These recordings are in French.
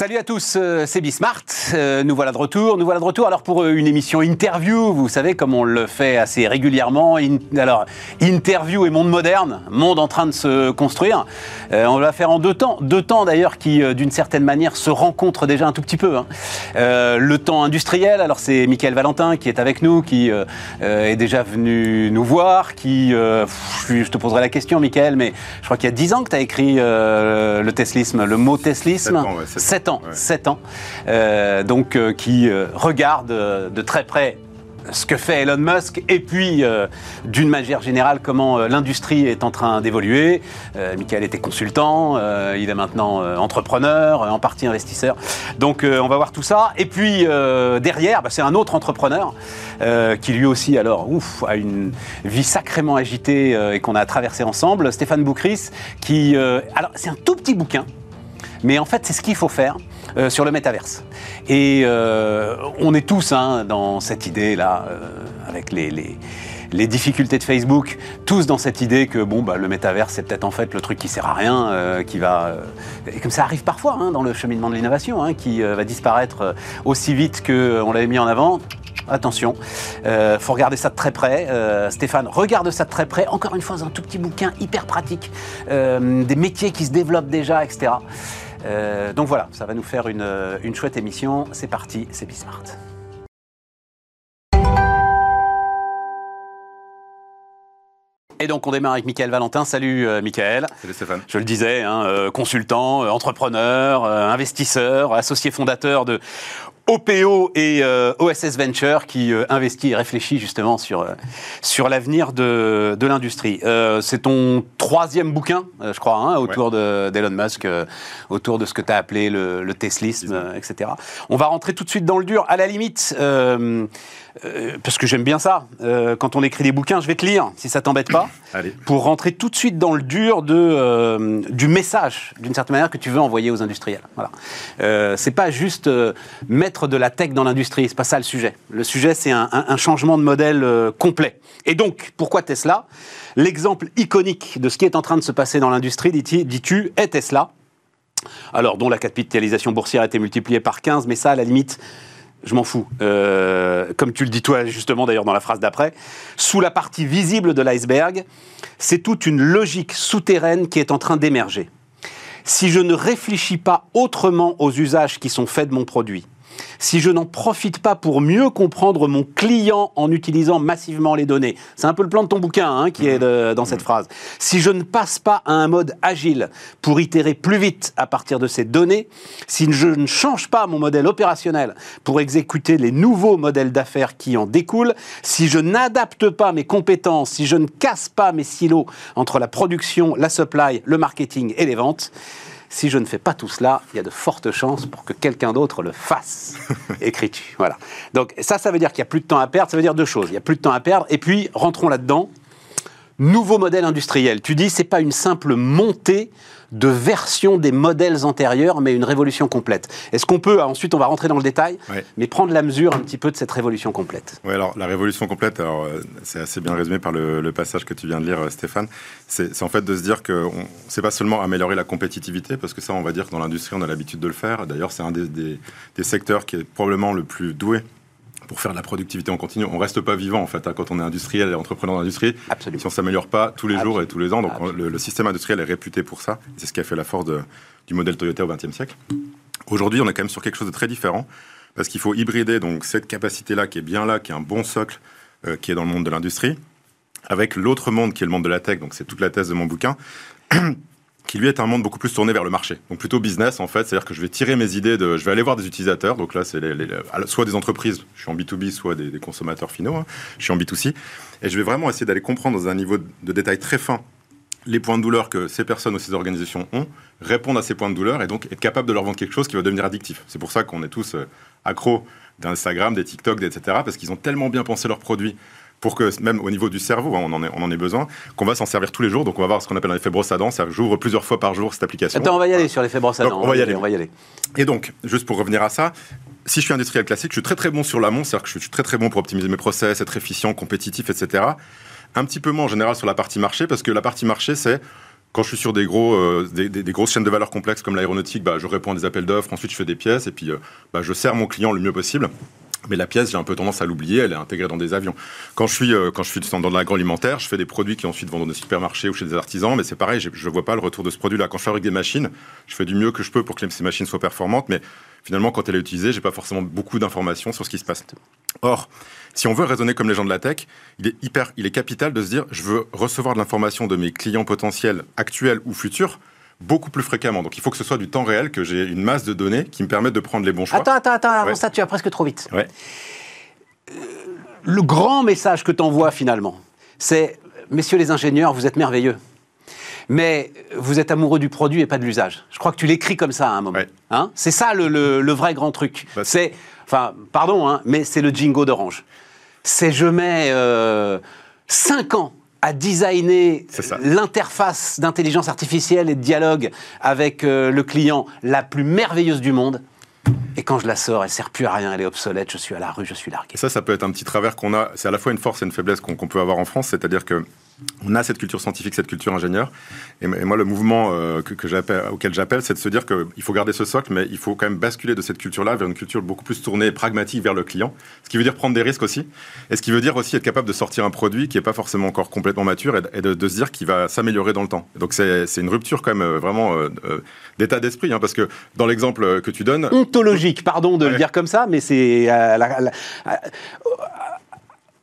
Salut à tous, euh, c'est Bismart. Euh, nous voilà de retour. Nous voilà de retour alors pour euh, une émission interview. Vous savez comme on le fait assez régulièrement. alors interview et monde moderne, monde en train de se construire. on va faire en deux temps, deux temps d'ailleurs qui d'une certaine manière se rencontrent déjà un tout petit peu. Hein. le temps industriel. Alors c'est Michael Valentin qui est avec nous, qui est déjà venu nous voir. Qui, je te poserai la question, Michael, mais je crois qu'il y a dix ans que tu as écrit le teslisme, le mot teslisme. 7 ans, 7 ans, euh, donc euh, qui euh, regarde de très près ce que fait Elon Musk et puis d'une manière générale comment l'industrie est en train d'évoluer. Michael était consultant, il est maintenant entrepreneur, en partie investisseur. Donc on va voir tout ça. Et puis derrière, bah, c'est un autre entrepreneur qui lui aussi alors ouf, a une vie sacrément agitée et qu'on a traversé ensemble, Stéphane Boucris, qui alors c'est un tout petit bouquin mais en fait, c'est ce qu'il faut faire euh, sur le métaverse. Et euh, on est tous hein, dans cette idée-là, euh, avec les, difficultés de Facebook, tous dans cette idée que bon, bah, le métaverse, c'est peut-être en fait le truc qui sert à rien, qui va. et comme ça arrive parfois hein, dans le cheminement de l'innovation, hein, qui va disparaître aussi vite qu'on l'avait mis en avant attention. Euh, faut regarder ça de très près. Stéphane, regarde ça de très près. Encore une fois, un tout petit bouquin hyper pratique, des métiers qui se développent déjà, etc. Euh, donc voilà, ça va nous faire une, une chouette émission. C'est parti, c'est Bismart. Et donc on démarre avec Michael Valentin. Salut euh, Michael. Salut Stéphane. Je le disais, hein, euh, consultant, entrepreneur, investisseur, associé fondateur de OPO et euh, OSS Venture qui euh, investit et réfléchit justement sur, euh, sur l'avenir de, de l'industrie. c'est ton troisième bouquin, je crois, hein, autour d'Elon Musk, autour de ce que tu as appelé le, le teslisme, etc. On va rentrer tout de suite dans le dur. À la limite, parce que j'aime bien ça. Quand on écrit des bouquins, je vais te lire, si ça t'embête pas, pour rentrer tout de suite dans le dur de, du message, d'une certaine manière, que tu veux envoyer aux industriels. Voilà. c'est pas juste mettre de la tech dans l'industrie, c'est pas ça le sujet. Le sujet, c'est un, changement de modèle complet. Et donc, pourquoi Tesla? L'exemple iconique de ce qui est en train de se passer dans l'industrie, dis-tu, est Tesla. Alors, dont la capitalisation boursière a été multipliée par 15, mais ça, à la limite, je m'en fous. Euh, comme tu le dis toi justement d'ailleurs dans la phrase d'après, sous la partie visible de l'iceberg, c'est toute une logique souterraine qui est en train d'émerger. Si je ne réfléchis pas autrement aux usages qui sont faits de mon produit, si je n'en profite pas pour mieux comprendre mon client en utilisant massivement les données. C'est un peu le plan de ton bouquin hein, qui est dans cette phrase. Si je ne passe pas à un mode agile pour itérer plus vite à partir de ces données, si je ne change pas mon modèle opérationnel pour exécuter les nouveaux modèles d'affaires qui en découlent, si je n'adapte pas mes compétences, si je ne casse pas mes silos entre la production, la supply, le marketing et les ventes, si je ne fais pas tout cela, il y a de fortes chances pour que quelqu'un d'autre le fasse. Écris-tu. Voilà. Donc ça, ça veut dire qu'il n'y a plus de temps à perdre. Ça veut dire deux choses. Il n'y a plus de temps à perdre. Et puis, rentrons là-dedans. Nouveau modèle industriel. Tu dis, c'est pas une simple montée de version des modèles antérieurs, mais une révolution complète. Est-ce qu'on peut, ensuite on va rentrer dans le détail, mais prendre la mesure un petit peu de cette révolution complète? Oui, alors la révolution complète, alors euh, c'est assez bien résumé par le, passage que tu viens de lire, euh, Stéphane. C'est en fait de se dire que c'est pas seulement améliorer la compétitivité, parce que ça, on va dire que dans l'industrie, on a l'habitude de le faire. D'ailleurs, c'est un des, des secteurs qui est probablement le plus doué pour faire de la productivité en continu. On reste pas vivant en fait hein, quand on est industriel et entrepreneur d'industrie. Si on s'améliore pas tous les jours et tous les ans, donc le, système industriel est réputé pour ça. C'est ce qui a fait la force du modèle Toyota au XXe siècle. Aujourd'hui, on est quand même sur quelque chose de très différent parce qu'il faut hybrider donc cette capacité-là qui est bien là, qui est un bon socle, euh, qui est dans le monde de l'industrie, avec l'autre monde qui est le monde de la tech. Donc c'est toute la thèse de mon bouquin. qui lui est un monde beaucoup plus tourné vers le marché. Donc plutôt business en fait, c'est-à-dire que je vais tirer mes idées de, je vais aller voir des utilisateurs. Donc là, c'est soit des entreprises, je suis en B2B, soit des, consommateurs finaux, hein. je suis en B2C, et je vais vraiment essayer d'aller comprendre dans un niveau de détail très fin les points de douleur que ces personnes ou ces organisations ont, répondre à ces points de douleur et donc être capable de leur vendre quelque chose qui va devenir addictif. C'est pour ça qu'on est tous euh, accros d'Instagram, des TikTok, etc. Parce qu'ils ont tellement bien pensé leurs produits pour que même au niveau du cerveau, hein, on en, est, on en est besoin, qu'on va s'en servir tous les jours. Donc on va voir ce qu'on appelle un effet brosse à dents, j'ouvre plusieurs fois par jour cette application. Attends, on va y aller sur l'effet brosse à dents. On, va y aller. on va y aller. Et donc, juste pour revenir à ça, si je suis industriel classique, je suis très très bon sur l'amont, c'est-à-dire que je suis très très bon pour optimiser mes process, être efficient, compétitif, etc. Un petit peu moins en général sur la partie marché, parce que la partie marché, c'est quand je suis sur des, gros, euh, des, des, grosses chaînes de valeur complexes comme l'aéronautique, bah, je réponds à des appels d'offres, ensuite je fais des pièces et puis euh, bah, je sers mon client le mieux possible. Mais la pièce, j'ai un peu tendance à l'oublier, elle est intégrée dans des avions. Quand je suis, euh, quand je suis dans l'agroalimentaire, je fais des produits qui ensuite vendent dans des supermarchés ou chez des artisans, mais c'est pareil, je ne vois pas le retour de ce produit-là. Quand je fabrique des machines, je fais du mieux que je peux pour que ces machines soient performantes, mais finalement, quand elle est utilisée, j'ai pas forcément beaucoup d'informations sur ce qui se passe. Or, si on veut raisonner comme les gens de la tech, il est hyper, il est capital de se dire, je veux recevoir de l'information de mes clients potentiels actuels ou futurs beaucoup plus fréquemment. Donc il faut que ce soit du temps réel, que j'ai une masse de données qui me permettent de prendre les bons choix. Attends, attends, attends, avant ça, tu vas presque trop vite. Euh, le grand message que tu envoies finalement, c'est, messieurs les ingénieurs, vous êtes merveilleux. Mais vous êtes amoureux du produit et pas de l'usage. Je crois que tu l'écris comme ça à un moment. Hein? C'est ça le, vrai grand truc. Bah, c'est, enfin, pardon, hein, mais c'est le jingo d'Orange. C'est je mets 5 euh, ans à designer l'interface d'intelligence artificielle et de dialogue avec euh, le client la plus merveilleuse du monde. Et quand je la sors, elle sert plus à rien, elle est obsolète, je suis à la rue, je suis largué. Ça, ça peut être un petit travers qu'on a. C'est à la fois une force et une faiblesse qu'on peut avoir en France, c'est-à-dire que on a cette culture scientifique, cette culture ingénieur. Et, moi, le mouvement euh, que, auquel j'appelle, c'est de se dire qu'il faut garder ce socle, mais il faut quand même basculer de cette culture-là vers une culture beaucoup plus tournée, pragmatique vers le client. Ce qui veut dire prendre des risques aussi. Et ce qui veut dire aussi être capable de sortir un produit qui n'est pas forcément encore complètement mature et, de, se dire qu'il va s'améliorer dans le temps. Donc c'est une rupture quand même euh, vraiment euh, d'état d'esprit, hein, parce que dans l'exemple que tu donnes... Ontologique, pardon de le dire comme ça, mais c'est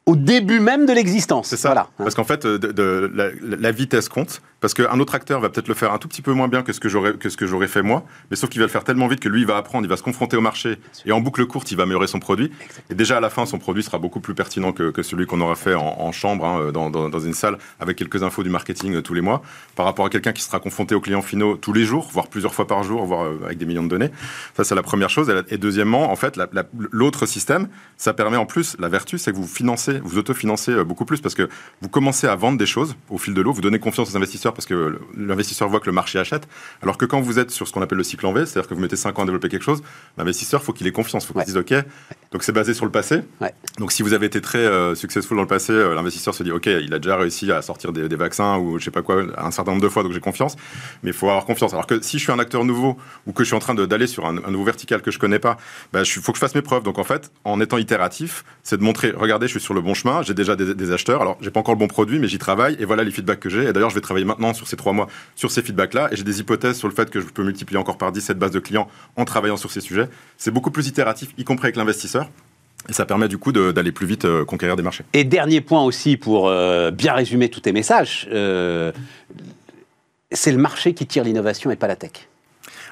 au début même de l'existence. C'est ça. Voilà. Parce qu'en fait, de, la, vitesse compte. Parce qu'un autre acteur va peut-être le faire un tout petit peu moins bien que ce que j'aurais que ce que j'aurais fait moi, mais sauf qu'il va le faire tellement vite que lui il va apprendre, il va se confronter au marché et en boucle courte il va améliorer son produit. Et déjà à la fin son produit sera beaucoup plus pertinent que, que celui qu'on aura fait en, chambre, hein, dans, dans, une salle avec quelques infos du marketing euh, tous les mois, par rapport à quelqu'un qui sera confronté aux clients finaux tous les jours, voire plusieurs fois par jour, voire euh, avec des millions de données. Ça c'est la première chose. Et deuxièmement, en fait, l'autre système, ça permet en plus la vertu, c'est que vous financez, vous autofinancez euh, beaucoup plus parce que vous commencez à vendre des choses au fil de l'eau, vous donnez confiance aux investisseurs parce que l'investisseur voit que le marché achète. Alors que quand vous êtes sur ce qu'on appelle le cycle en V, c'est-à-dire que vous mettez 5 ans à développer quelque chose, l'investisseur, faut qu'il ait confiance, il faut qu'il dise OK. Donc c'est basé sur le passé. Donc si vous avez été très euh, successful dans le passé, euh, l'investisseur se dit OK, il a déjà réussi à sortir des, vaccins ou je sais pas quoi un certain nombre de fois, donc j'ai confiance. Mais il faut avoir confiance. Alors que si je suis un acteur nouveau ou que je suis en train d'aller sur un, nouveau vertical que je connais pas, il bah, faut que je fasse mes preuves. Donc en fait, en étant itératif, c'est de montrer, regardez, je suis sur le bon chemin, j'ai déjà des, des, acheteurs. Alors j'ai pas encore le bon produit, mais j'y travaille et voilà les feedbacks que j'ai. Et d'ailleurs, je vais travailler maintenant sur ces trois mois sur ces feedbacks-là, et j'ai des hypothèses sur le fait que je peux multiplier encore par 10 cette base de clients en travaillant sur ces sujets. C'est beaucoup plus itératif, y compris avec l'investisseur. Et ça permet du coup d'aller plus vite euh, conquérir des marchés. Et dernier point aussi pour euh, bien résumer tous tes messages, euh, c'est le marché qui tire l'innovation et pas la tech.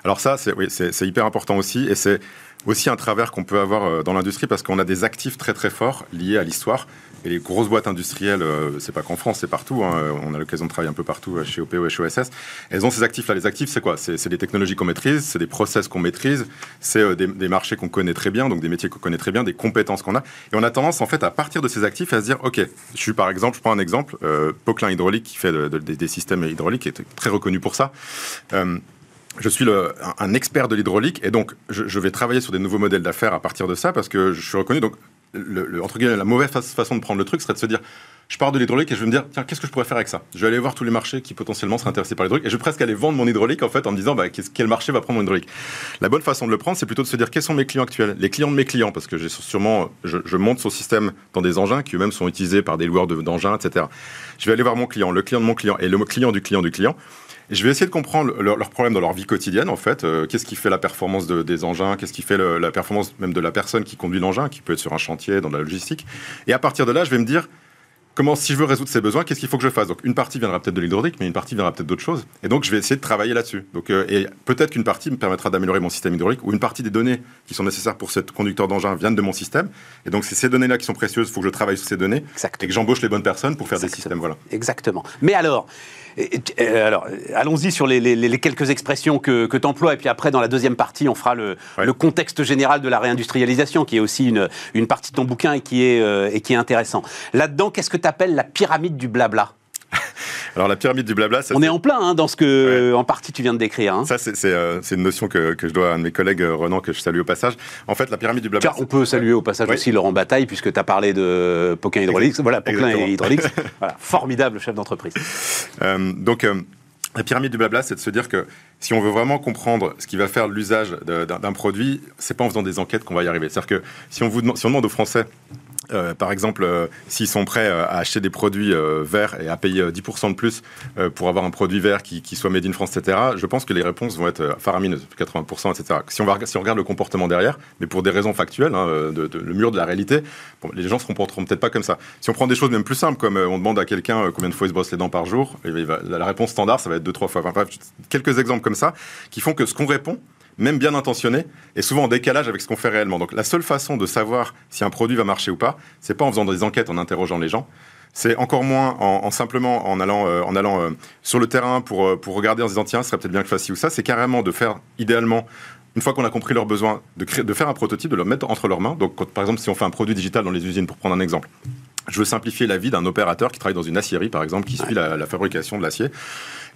Alors ça, c'est oui, hyper important aussi, et c'est aussi un travers qu'on peut avoir dans l'industrie parce qu'on a des actifs très très forts liés à l'histoire. Et les grosses boîtes industrielles, euh, c'est pas qu'en France, c'est partout. Hein. On a l'occasion de travailler un peu partout euh, chez OPO et chez OSS. Elles ont ces actifs-là. Les actifs, c'est quoi? C'est, des technologies qu'on maîtrise, c'est des process qu'on maîtrise, c'est euh, des, marchés qu'on connaît très bien, donc des métiers qu'on connaît très bien, des compétences qu'on a. Et on a tendance, en fait, à partir de ces actifs, à se dire, OK, je suis par exemple, je prends un exemple, euh, Poquelin Hydraulique, qui fait des systèmes hydrauliques, est très reconnu pour ça. je suis un, expert de l'hydraulique et donc je, je, vais travailler sur des nouveaux modèles d'affaires à partir de ça parce que je suis reconnu. Donc la mauvaise façon de prendre le truc serait de se dire je pars de l'hydraulique et je vais me dire tiens qu'est-ce que je pourrais faire avec ça? Je vais aller voir tous les marchés qui potentiellement seraient intéressés par l'hydraulique et je vais presque aller vendre mon hydraulique en fait en me disant bah, quel marché va prendre mon hydraulique? La bonne façon de le prendre c'est plutôt de se dire quels sont mes clients actuels? Les clients de mes clients parce que j'ai sûrement je, monte son système dans des engins qui eux-mêmes sont utilisés par des loueurs d'engins etc je vais aller voir mon client le client de mon client et le client du client du client je vais essayer de comprendre leurs leur problèmes dans leur vie quotidienne, en fait. Euh, qu'est-ce qui fait la performance des engins? Qu'est-ce qui fait la performance même de la personne qui conduit l'engin, qui peut être sur un chantier, dans la logistique? Et à partir de là, je vais me dire, comment, si je veux résoudre ces besoins, qu'est-ce qu'il faut que je fasse? Donc, une partie viendra peut-être de l'hydraulique, mais une partie viendra peut-être d'autres choses. Et donc, je vais essayer de travailler là-dessus. Donc, euh, et peut-être qu'une partie me permettra d'améliorer mon système hydraulique, ou une partie des données qui sont nécessaires pour ce conducteur d'engin viennent de mon système. Et donc, c'est ces données-là qui sont précieuses. Il faut que je travaille sur ces données et que j'embauche les bonnes personnes pour faire des systèmes. Voilà. Exactement. Mais alors, euh, alors, allons-y sur les, quelques expressions que, que tu emploies, et puis après, dans la deuxième partie, on fera le, contexte général de la réindustrialisation, qui est aussi une, une partie de ton bouquin et qui est, euh, et qui est intéressant. Là-dedans, qu'est-ce que tu appelles la pyramide du blabla? alors la pyramide du blabla, on est en plein hein, dans ce que, en partie, tu viens de décrire. Hein. Ça, euh, c'est une notion que, que, je dois à un de mes collègues, euh, Renan, que je salue au passage. En fait, la pyramide du blabla. on peut saluer au passage aussi Laurent Bataille, puisque tu as parlé de Poquin Hydraulics. Voilà, Poquin et Hydraulics. voilà, formidable chef d'entreprise. Euh, donc la pyramide du blabla, c'est de se dire que si on veut vraiment comprendre ce qui va faire l'usage d'un produit, c'est pas en faisant des enquêtes qu'on va y arriver. C'est-à-dire que si on, vous, si on demande aux Français euh, par exemple, euh, s'ils sont prêts euh, à acheter des produits verts et à payer 10% de plus pour avoir un produit vert qui, soit made in France, etc., je pense que les réponses vont être faramineuses, 80%, etc. Si on, regarde le comportement derrière, mais pour des raisons factuelles, hein, le mur de la réalité, les gens ne se comporteront peut-être pas comme ça. Si on prend des choses même plus simples, comme on demande à quelqu'un combien de fois il se brosse les dents par jour, et la réponse standard, ça va être 2-3 fois. Enfin, bref, quelques exemples comme ça qui font que ce qu'on répond, même bien intentionné, est souvent en décalage avec ce qu'on fait réellement. Donc la seule façon de savoir si un produit va marcher ou pas, c'est pas en faisant des enquêtes, en interrogeant les gens. C'est encore moins en, simplement en allant, euh, en allant euh, sur le terrain pour, euh, pour regarder en se disant tiens, ce serait peut-être bien que je fasse ci ou ça. C'est carrément de faire idéalement une fois qu'on a compris leurs besoins, de, créer, de faire un prototype, de le mettre entre leurs mains. Donc, par exemple, si on fait un produit digital dans les usines, pour prendre un exemple, je veux simplifier la vie d'un opérateur qui travaille dans une aciérie, par exemple, qui suit la, fabrication de l'acier.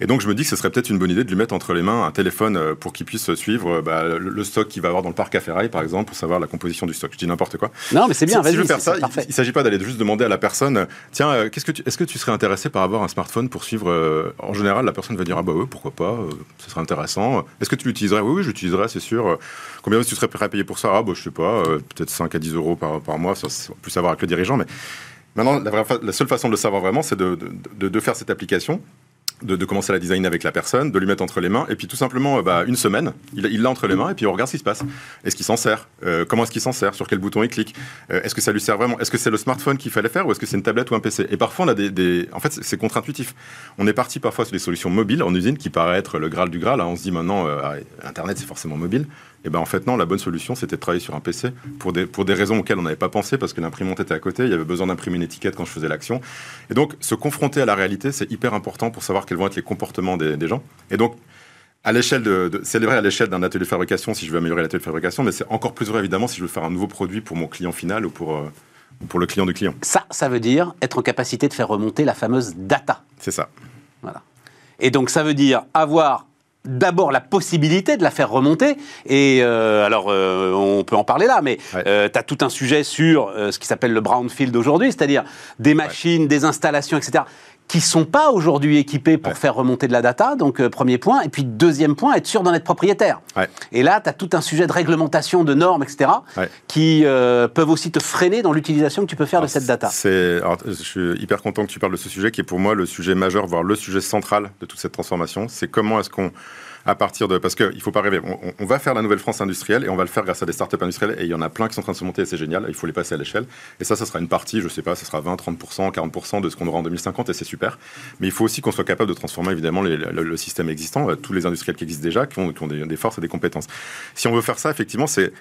Et donc, je me dis que ce serait peut-être une bonne idée de lui mettre entre les mains un téléphone euh, pour qu'il puisse suivre euh, bah, le, stock qu'il va avoir dans le parc à ferraille, par exemple, pour savoir la composition du stock. Je dis n'importe quoi. Non, mais c'est bien. Si, je veux faire ça, il ne s'agit pas d'aller juste demander à la personne tiens, euh, qu'est-ce que est-ce que tu serais intéressé par avoir un smartphone pour suivre En général, la personne va dire ah bah oui, pourquoi pas, ce serait intéressant. Est-ce que tu l'utiliserais? Oui, oui, j'utiliserais, c'est sûr. Combien tu serais prêt à payer pour ça? Ah bah je sais pas, peut-être 5 à 10 euros par, par mois, ça, c'est plus savoir avec le dirigeant, mais Maintenant, la, seule façon de le savoir vraiment, c'est de, faire cette application de, commencer à la designer avec la personne, de lui mettre entre les mains, et puis tout simplement, euh, bah, une semaine, il l'a entre les mains, et puis on regarde ce qui se passe. Est-ce qu'il s'en sert? Euh, Comment est-ce qu'il s'en sert? Sur quel bouton il clique? Euh, Est-ce que ça lui sert vraiment? Est-ce que c'est le smartphone qu'il fallait faire, ou est-ce que c'est une tablette ou un PC Et parfois, on a des, En fait, c'est contre-intuitif. On est parti parfois sur des solutions mobiles en usine, qui paraît être le Graal du Graal. Hein. On se dit maintenant, Internet, c'est forcément mobile. Et ben en fait non, la bonne solution c'était de travailler sur un PC pour des, pour des raisons auxquelles on n'avait pas pensé parce que l'imprimante était à côté, il y avait besoin d'imprimer une étiquette quand je faisais l'action. Et donc se confronter à la réalité c'est hyper important pour savoir quels vont être les comportements des, des gens. Et donc à l'échelle de, c'est vrai à l'échelle d'un atelier de fabrication si je veux améliorer l'atelier de fabrication, mais c'est encore plus vrai évidemment si je veux faire un nouveau produit pour mon client final ou pour, euh, pour le client du client. Ça, ça veut dire être en capacité de faire remonter la fameuse data. C'est ça. Voilà. Et donc ça veut dire avoir d'abord la possibilité de la faire remonter. Et euh, alors, euh, on peut en parler là, mais euh, tu as tout un sujet sur ce qui s'appelle le brownfield aujourd'hui, c'est-à-dire des machines, des installations, etc qui sont pas aujourd'hui équipés pour faire remonter de la data, donc premier point. Et puis deuxième point, être sûr d'en être propriétaire. Et là, tu as tout un sujet de réglementation, de normes, etc., qui peuvent aussi te freiner dans l'utilisation que tu peux faire de cette data. je suis hyper content que tu parles de ce sujet, qui est pour moi le sujet majeur, voire le sujet central de toute cette transformation. C'est comment est-ce qu'on à partir de. Parce qu'il ne faut pas rêver. On, va faire la nouvelle France industrielle et on va le faire grâce à des startups industrielles. Et il y en a plein qui sont en train de se monter et c'est génial. Il faut les passer à l'échelle. Et ça, ça sera une partie, je ne sais pas, ça sera 20, 30%, 40% de ce qu'on aura en 2050 et c'est super. Mais il faut aussi qu'on soit capable de transformer évidemment le, système existant, euh, tous les industriels qui existent déjà, qui ont, des forces et des compétences. Si on veut faire ça, effectivement, c'est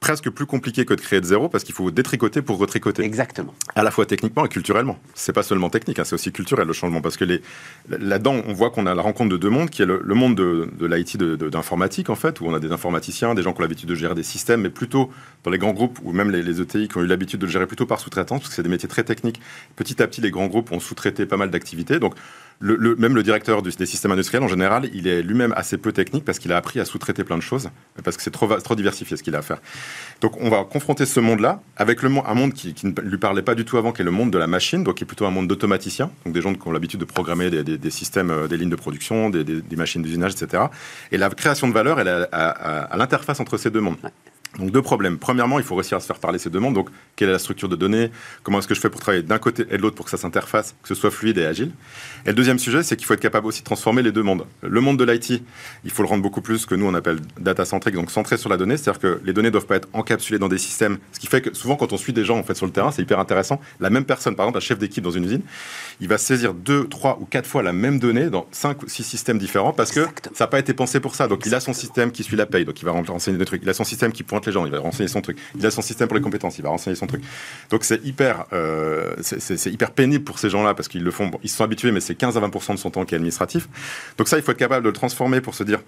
presque plus compliqué que de créer de zéro parce qu'il faut détricoter pour retricoter. Exactement. À la fois techniquement et culturellement. C'est pas seulement technique, hein, c'est aussi culturel le changement parce que les, là-dedans, on voit qu'on a la rencontre de deux mondes qui est le, monde de, de l'IT d'informatique en fait, où on a des informaticiens, des gens qui ont l'habitude de gérer des systèmes, mais plutôt dans les grands groupes ou même les, les ETI qui ont eu l'habitude de le gérer plutôt par sous-traitance parce que c'est des métiers très techniques. Petit à petit, les grands groupes ont sous-traité pas mal d'activités. Donc même le directeur des systèmes industriels, en général, il est lui-même assez peu technique parce qu'il a appris à sous-traiter plein de choses, parce que c'est trop, diversifié ce qu'il a à faire. Donc on va confronter ce monde-là avec un monde qui, ne lui parlait pas du tout avant, qui est le monde de la machine, donc qui est plutôt un monde d'automaticiens, donc des gens qui ont l'habitude de programmer des, systèmes, euh, des lignes de production, des, machines d'usinage, etc. Et la création de valeur, elle est à l'interface entre ces deux mondes. Donc deux problèmes. Premièrement, il faut réussir à se faire parler ces demandes. Donc, quelle est la structure de données? Comment est-ce que je fais pour travailler d'un côté et de l'autre pour que ça s'interface, que ce soit fluide et agile? Et le deuxième sujet, c'est qu'il faut être capable aussi de transformer les deux mondes. Le monde de l'IT, il faut le rendre beaucoup plus que nous on appelle data centric, donc centré sur la donnée. C'est-à-dire que les données doivent pas être encapsulées dans des systèmes. Ce qui fait que souvent, quand on suit des gens en fait sur le terrain, c'est hyper intéressant. La même personne, par exemple, un chef d'équipe dans une usine, il va saisir deux, trois ou quatre fois la même donnée dans cinq ou six systèmes différents parce que ça n'a pas été pensé pour ça. Donc, il a son système qui suit la paye, donc il va renseigner des trucs. Il a son système qui les gens, il va renseigner son truc. Il a son système pour les compétences, il va renseigner son truc. Donc c'est hyper, euh, hyper pénible pour ces gens-là parce qu'ils le font, ils sont habitués, mais c'est 15 à 20% de son temps qui est administratif. Donc ça, il faut être capable de le transformer pour se dire,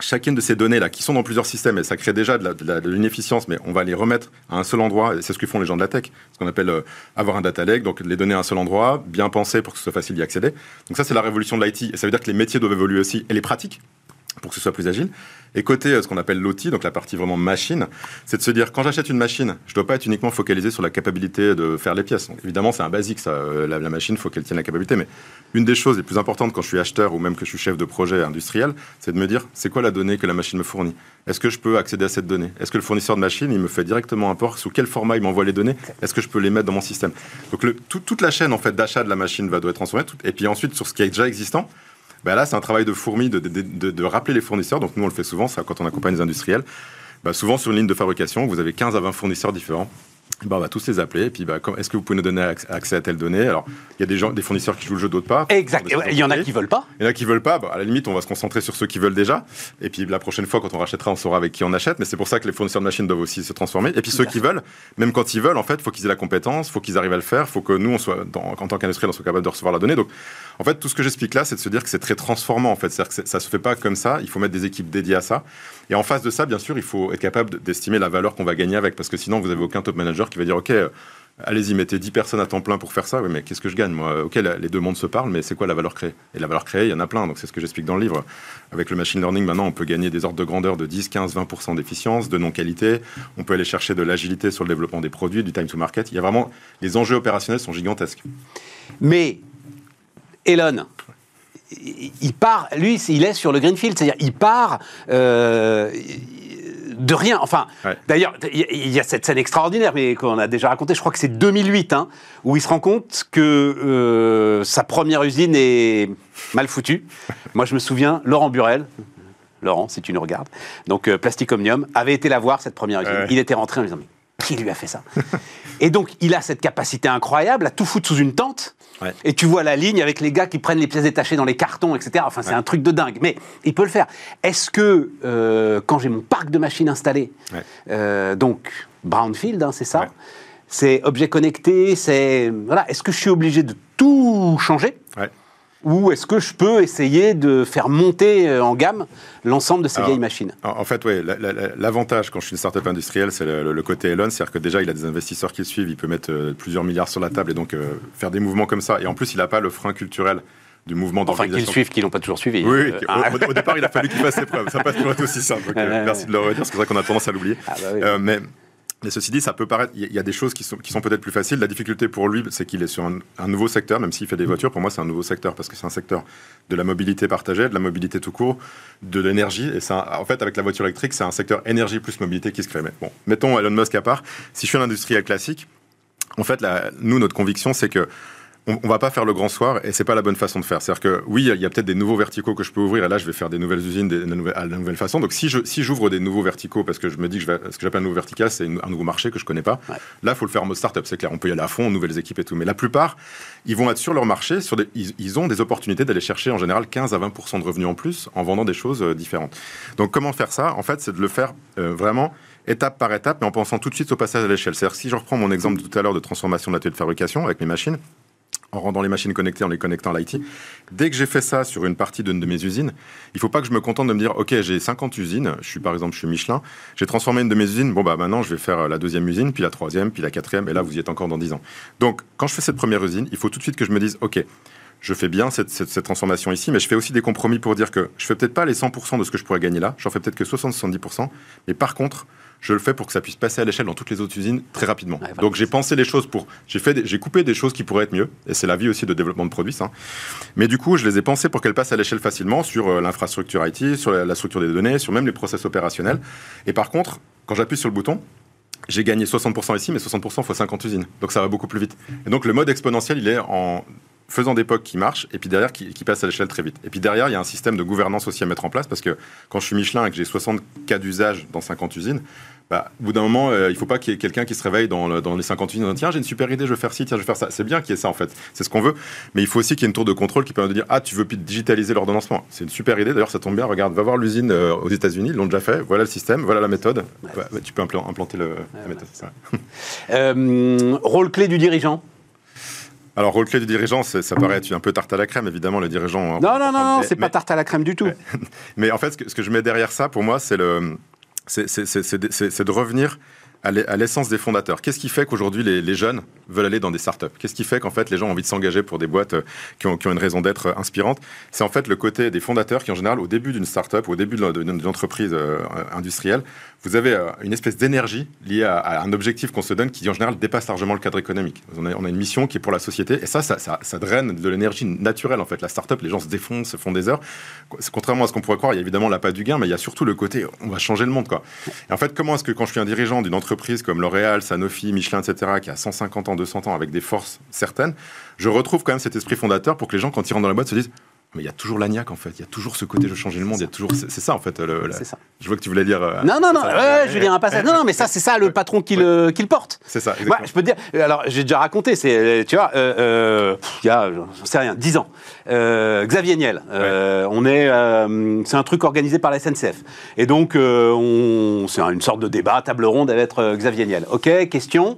chacune de ces données-là, qui sont dans plusieurs systèmes, et ça crée déjà de l'inefficience, mais on va les remettre à un seul endroit, et c'est ce que font les gens de la tech, ce qu'on appelle euh, avoir un data lake, donc les données à un seul endroit, bien pensé pour que ce soit facile d'y accéder. Donc ça, c'est la révolution de l'IT, et ça veut dire que les métiers doivent évoluer aussi, et les pratiques. Pour que ce soit plus agile. Et côté euh, ce qu'on appelle l'outil, donc la partie vraiment machine, c'est de se dire quand j'achète une machine, je ne dois pas être uniquement focalisé sur la capacité de faire les pièces. Évidemment, c'est un basique, ça. Euh, la, machine, il faut qu'elle tienne la capacité. Mais une des choses les plus importantes quand je suis acheteur ou même que je suis chef de projet industriel, c'est de me dire c'est quoi la donnée que la machine me fournit? Est-ce que je peux accéder à cette donnée? Est-ce que le fournisseur de machine, il me fait directement un port? Sous quel format il m'envoie les données? Est-ce que je peux les mettre dans mon système? Donc toute la chaîne en fait d'achat de la machine va doit être transformée. Et puis ensuite sur ce qui est déjà existant, bah là, c'est un travail de fourmi de, rappeler les fournisseurs. Donc nous, on le fait souvent, ça, quand on accompagne les industriels. Bah, souvent, sur une ligne de fabrication, vous avez 15 à 20 fournisseurs différents. Bah, on va tous les appeler. Et puis, bah, est-ce que vous pouvez nous donner accès à telle donnée? Alors, il y a des, gens, des fournisseurs qui jouent le jeu, d'autres pas. Exact. Il y en a qui veulent pas. Il y en a qui veulent pas. à la limite, on va se concentrer sur ceux qui veulent déjà. Et puis, la prochaine fois, quand on rachètera, on saura avec qui on achète. Mais c'est pour ça que les fournisseurs de machines doivent aussi se transformer. Et puis, ceux qui veulent, même quand ils veulent, en fait, faut qu'ils aient la compétence, faut qu'ils arrivent à le faire, faut que nous, on soit, en tant qu'industriel, on soit capable de recevoir la donnée. Donc, en fait, tout ce que j'explique là, c'est de se dire que c'est très transformant. En fait, c'est-à-dire que ça se fait pas comme ça. Il faut mettre des équipes dédiées à ça. Et en face de ça, bien sûr, il faut être capable d'estimer la valeur qu'on va gagner avec, parce que sinon, vous n'avez aucun top manager qui va dire, OK, euh, allez-y, mettez 10 personnes à temps plein pour faire ça. Oui, mais qu'est-ce que je gagne moi? Ok, les deux mondes se parlent, mais c'est quoi la valeur créée? Et la valeur créée, il y en a plein. Donc c'est ce que j'explique dans le livre. Avec le machine learning, maintenant, on peut gagner des ordres de grandeur de 10, 15, 20% d'efficience, de non-qualité. On peut aller chercher de l'agilité sur le développement des produits, du time to market. Il y a vraiment les enjeux opérationnels sont gigantesques. Mais Elon, il part, lui, il est sur le Greenfield, c'est-à-dire il part euh, de rien. Enfin, d'ailleurs, il y, a cette scène extraordinaire, mais qu'on a déjà raconté, je crois que c'est 2008, hein, où il se rend compte que euh, sa première usine est mal foutue. Moi, je me souviens, Laurent Burel, Laurent, si tu nous regardes, donc euh, Plastic Omnium, avait été la voir, cette première usine. Il était rentré en disant, mais qui lui a fait ça? Et donc, il a cette capacité incroyable à tout foutre sous une tente. Et tu vois la ligne avec les gars qui prennent les pièces détachées dans les cartons, etc. Enfin, c'est un truc de dingue. Mais il peut le faire. Est-ce que, euh, quand j'ai mon parc de machines installé, euh, donc Brownfield, hein, c'est ça C'est objet connecté, c'est. Voilà. Est-ce que je suis obligé de tout changer? Ou est-ce que je peux essayer de faire monter euh, en gamme l'ensemble de ces vieilles machines? En fait, oui, l'avantage quand je suis une startup industrielle, c'est le, côté Elon, c'est-à-dire que déjà, il a des investisseurs qui le suivent, il peut mettre euh, plusieurs milliards sur la table et donc euh, faire des mouvements comme ça. Et en plus, il n'a pas le frein culturel du mouvement d'organisation. Enfin, qu'ils suivent, qu'ils n'ont pas toujours suivi. Oui, au, départ, il a fallu qu'il fasse ses preuves. Ça passe toujours être aussi simple. merci de le redire, c'est vrai qu'on a tendance à l'oublier. Ah bah mais mais ceci dit, ça peut paraître, il y a des choses qui sont, qui sont peut-être plus faciles. La difficulté pour lui, c'est qu'il est sur un, nouveau secteur, même s'il fait des voitures. Pour moi, c'est un nouveau secteur parce que c'est un secteur de la mobilité partagée, de la mobilité tout court, de l'énergie. Et ça, en fait, avec la voiture électrique, c'est un secteur énergie plus mobilité qui se crée. Mais bon, mettons Elon Musk à part. Si je suis un industriel classique, en fait, nous, notre conviction, c'est que on, on, va pas faire le grand soir et c'est pas la bonne façon de faire. C'est-à-dire que oui, il y a, peut-être des nouveaux verticaux que je peux ouvrir et là je vais faire des nouvelles usines des, à la nouvelle façon. Donc si je si j'ouvre des nouveaux verticaux parce que je me dis que je vais, ce que j'appelle un nouveau vertical, c'est un nouveau marché que je connais pas. Là, il faut le faire en mode startup, c'est clair. On peut y aller à fond, nouvelles équipes et tout. Mais la plupart, ils vont être sur leur marché, sur des, ils, ont des opportunités d'aller chercher en général 15 à 20 de revenus en plus en vendant des choses euh, différentes. Donc comment faire ça? En fait, c'est de le faire euh, vraiment étape par étape, mais en pensant tout de suite au passage à l'échelle. C'est-à-dire si je reprends mon exemple de tout à l'heure de transformation de l'atelier de fabrication avec mes machines, en rendant les machines connectées, en les connectant à l'IT. Dès que j'ai fait ça sur une partie d'une de mes usines, il ne faut pas que je me contente de me dire, OK, j'ai 50 usines, je suis par exemple, suis Michelin, j'ai transformé une de mes usines, bon, bah maintenant, je vais faire la deuxième usine, puis la troisième, puis la quatrième, et là, vous y êtes encore dans 10 ans. Donc, quand je fais cette première usine, il faut tout de suite que je me dise, OK, je fais bien cette, transformation ici, mais je fais aussi des compromis pour dire que je fais peut-être pas les 100% de ce que je pourrais gagner là, j'en fais peut-être que 60-70%, mais par contre, je le fais pour que ça puisse passer à l'échelle dans toutes les autres usines très rapidement. Donc j'ai pensé les choses pour, j'ai fait, j'ai coupé des choses qui pourraient être mieux, et c'est la vie aussi de développement de produits, ça. Mais du coup, je les ai pensées pour qu'elles passent à l'échelle facilement sur euh, l'infrastructure IT, sur la, structure des données, sur même les process opérationnels. Et par contre, quand j'appuie sur le bouton, j'ai gagné 60% ici, mais 60% fois 50 usines. Donc ça va beaucoup plus vite. Et donc le mode exponentiel, il est en faisant des POC qui marchent, et puis derrière qui, qui passent à l'échelle très vite. Et puis derrière, il y a un système de gouvernance aussi à mettre en place, parce que quand je suis Michelin et que j'ai 60 cas d'usage dans 50 usines, bah, au bout d'un moment, euh, il ne faut pas qu'il y ait quelqu'un qui se réveille dans, les 50 usines en disant Tiens, j'ai une super idée, je vais faire ci, tiens, je vais faire ça. C'est bien qu'il y ait ça, en fait. C'est ce qu'on veut. Mais il faut aussi qu'il y ait une tour de contrôle qui permet de dire Ah, tu veux digitaliser l'ordonnancement. C'est une super idée. D'ailleurs, ça tombe bien. Regarde, va voir l'usine euh, aux États-Unis. Ils l'ont déjà fait. Voilà le système, voilà la méthode. Bah, tu peux implanter le, la méthode. Euh, rôle clé du dirigeant? Alors, rôle clé du dirigeant, ça paraît être un peu tarte à la crème, évidemment, le dirigeant. Non, non, non, non, c'est pas tarte à la crème du tout. Mais, en fait, ce que, je mets derrière ça, pour moi, c'est le, c'est de revenir à l'essence des fondateurs. Qu'est-ce qui fait qu'aujourd'hui les, jeunes veulent aller dans des startups? Qu'est-ce qui fait qu'en fait les gens ont envie de s'engager pour des boîtes euh, qui ont, une raison d'être inspirante? C'est en fait le côté des fondateurs qui en général au début d'une startup, au début d'une entreprise euh, industrielle, vous avez euh, une espèce d'énergie liée à, un objectif qu'on se donne qui en général dépasse largement le cadre économique. On a, une mission qui est pour la société et ça, ça, draine de l'énergie naturelle en fait. La startup, les gens se défoncent, se font des heures. Contrairement à ce qu'on pourrait croire, il y a évidemment la pas du gain, mais il y a surtout le côté on va changer le monde quoi. Et en fait, comment est-ce que quand je suis un dirigeant d'une entreprise comme L'Oréal, Sanofi, Michelin, etc., qui a 150 ans, 200 ans, avec des forces certaines, je retrouve quand même cet esprit fondateur pour que les gens, quand ils rentrent dans la boîte, se disent mais il y a toujours l'agnac en fait, il y a toujours ce côté de changer le monde, il y a toujours c'est ça en fait. ça. Je vois que tu voulais dire. Euh, non non non, je vais dire un passage. Non non, mais ça c'est ça le patron qui, le, qui le porte. C'est ça. Moi, je peux te dire. Alors j'ai déjà raconté, c'est tu vois, euh, euh, il y a je sais rien, 10 ans. Xavier Niel, on est, c'est un truc organisé par la SNCF et donc on, c'est une sorte de débat, table ronde avec Xavier Niel. Ok, question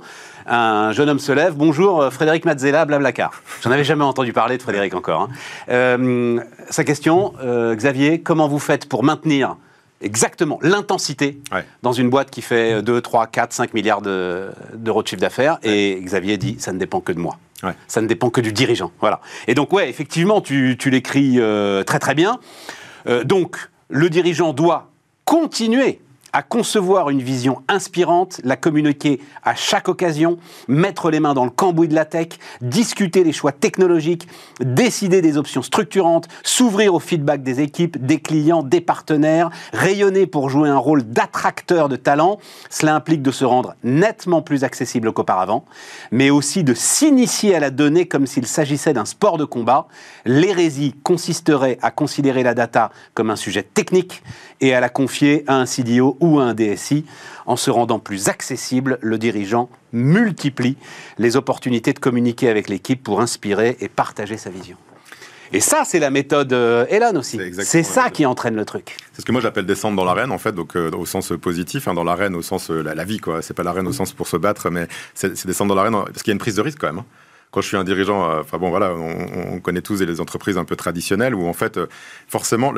un jeune homme se lève. Bonjour, euh, Frédéric Mazzella, Blablacar. J'en avais jamais entendu parler de Frédéric encore. Hein. Euh, sa question, euh, Xavier, comment vous faites pour maintenir exactement l'intensité dans une boîte qui fait 2, 3, 4, 5 milliards d'euros de, chiffre d'affaires? Et Xavier dit, ça ne dépend que de moi. Ça ne dépend que du dirigeant. Voilà. Et donc, ouais, effectivement, tu, tu l'écris très très bien. donc, le dirigeant doit continuer à concevoir une vision inspirante, la communiquer à chaque occasion, mettre les mains dans le cambouis de la tech, discuter des choix technologiques, décider des options structurantes, s'ouvrir au feedback des équipes, des clients, des partenaires, rayonner pour jouer un rôle d'attracteur de talent. Cela implique de se rendre nettement plus accessible qu'auparavant, mais aussi de s'initier à la donnée comme s'il s'agissait d'un sport de combat. L'hérésie consisterait à considérer la data comme un sujet technique et à la confier à un CDO ou à un DSI. En se rendant plus accessible, le dirigeant multiplie les opportunités de communiquer avec l'équipe pour inspirer et partager sa vision. Et ça, c'est la méthode euh, Elon aussi. C'est ça qui entraîne le truc. C'est ce que moi j'appelle descendre dans l'arène, en fait, donc euh, au sens positif, hein, dans l'arène au sens euh, la, vie, quoi. C'est pas l'arène au sens pour se battre, mais c'est descendre dans l'arène parce qu'il y a une prise de risque quand même. Hein quand je suis un dirigeant, euh, enfin bon voilà, on, connaît tous les entreprises un peu traditionnelles où en fait, euh, forcément,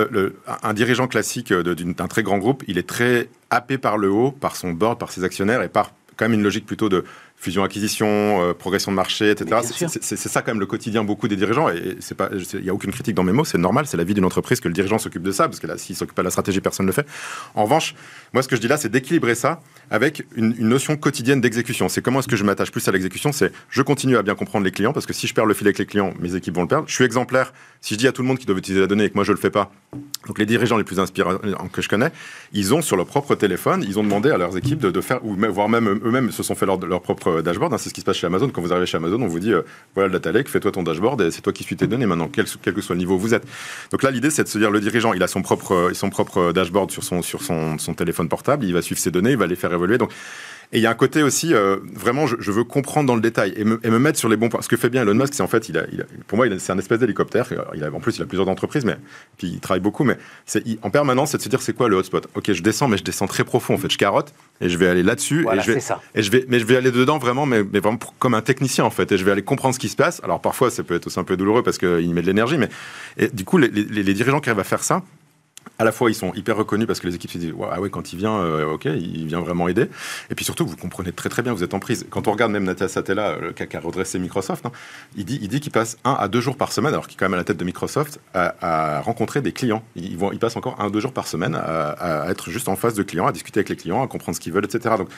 un dirigeant classique d'un très grand groupe, il est très happé par le haut, par son board, par ses actionnaires et par quand même une logique plutôt de fusion-acquisition, euh, progression de marché, etc. C'est ça quand même le quotidien beaucoup des dirigeants et c'est pas, il n'y a aucune critique dans mes mots, c'est normal, c'est la vie d'une entreprise que le dirigeant s'occupe de ça parce que là, s'il s'occupe pas de la stratégie, personne ne le fait. En revanche, moi, ce que je dis là, c'est d'équilibrer ça avec une, notion quotidienne d'exécution. C'est comment est-ce que je m'attache plus à l'exécution C'est je continue à bien comprendre les clients parce que si je perds le fil avec les clients, mes équipes vont le perdre. Je suis exemplaire. Si je dis à tout le monde qu'ils doivent utiliser la donnée et que moi je le fais pas, donc les dirigeants les plus inspirants que je connais, ils ont sur leur propre téléphone, ils ont demandé à leurs équipes de, faire, ou voire même eux-mêmes se sont fait leur, propre dashboard. Hein. c'est ce qui se passe chez Amazon. Quand vous arrivez chez Amazon, on vous dit euh, voilà le data lake, fais-toi ton dashboard et c'est toi qui suis tes données maintenant, quel, que soit le niveau où vous êtes. Donc là, l'idée c'est de se dire le dirigeant, il a son propre, son propre dashboard sur son, sur son téléphone portable, il va suivre ses données, il va les faire évoluer. Donc et il y a un côté aussi, euh, vraiment, je, veux comprendre dans le détail et me, et me, mettre sur les bons points. Ce que fait bien Elon Musk, c'est en fait, il a, il a, pour moi, c'est un espèce d'hélicoptère. Il a, en plus, il a plusieurs entreprises, mais puis il travaille beaucoup. Mais c'est en permanence, c'est de se dire, c'est quoi le hotspot? Ok, je descends, mais je descends très profond. En fait, je carotte et je vais aller là-dessus. Voilà, et je vais, ça. et je vais, mais je vais aller dedans vraiment, mais, mais vraiment comme un technicien en fait. Et je vais aller comprendre ce qui se passe. Alors parfois, ça peut être aussi un peu douloureux parce qu'il met de l'énergie, mais et, du coup, les, les, les dirigeants qui arrivent à faire ça, à la fois ils sont hyper reconnus parce que les équipes se disent ah ouais quand il vient euh, ok il vient vraiment aider. Et puis surtout vous comprenez très très bien vous êtes en prise. Quand on regarde même Natia Satella le qui a redressé Microsoft hein, il dit il dit qu'il passe un à deux jours par semaine alors qu'il est quand même à la tête de Microsoft à, rencontrer des clients. Il passe encore un deux jours par semaine à, à, être juste en face de clients à discuter avec les clients à comprendre ce qu'ils veulent etc donc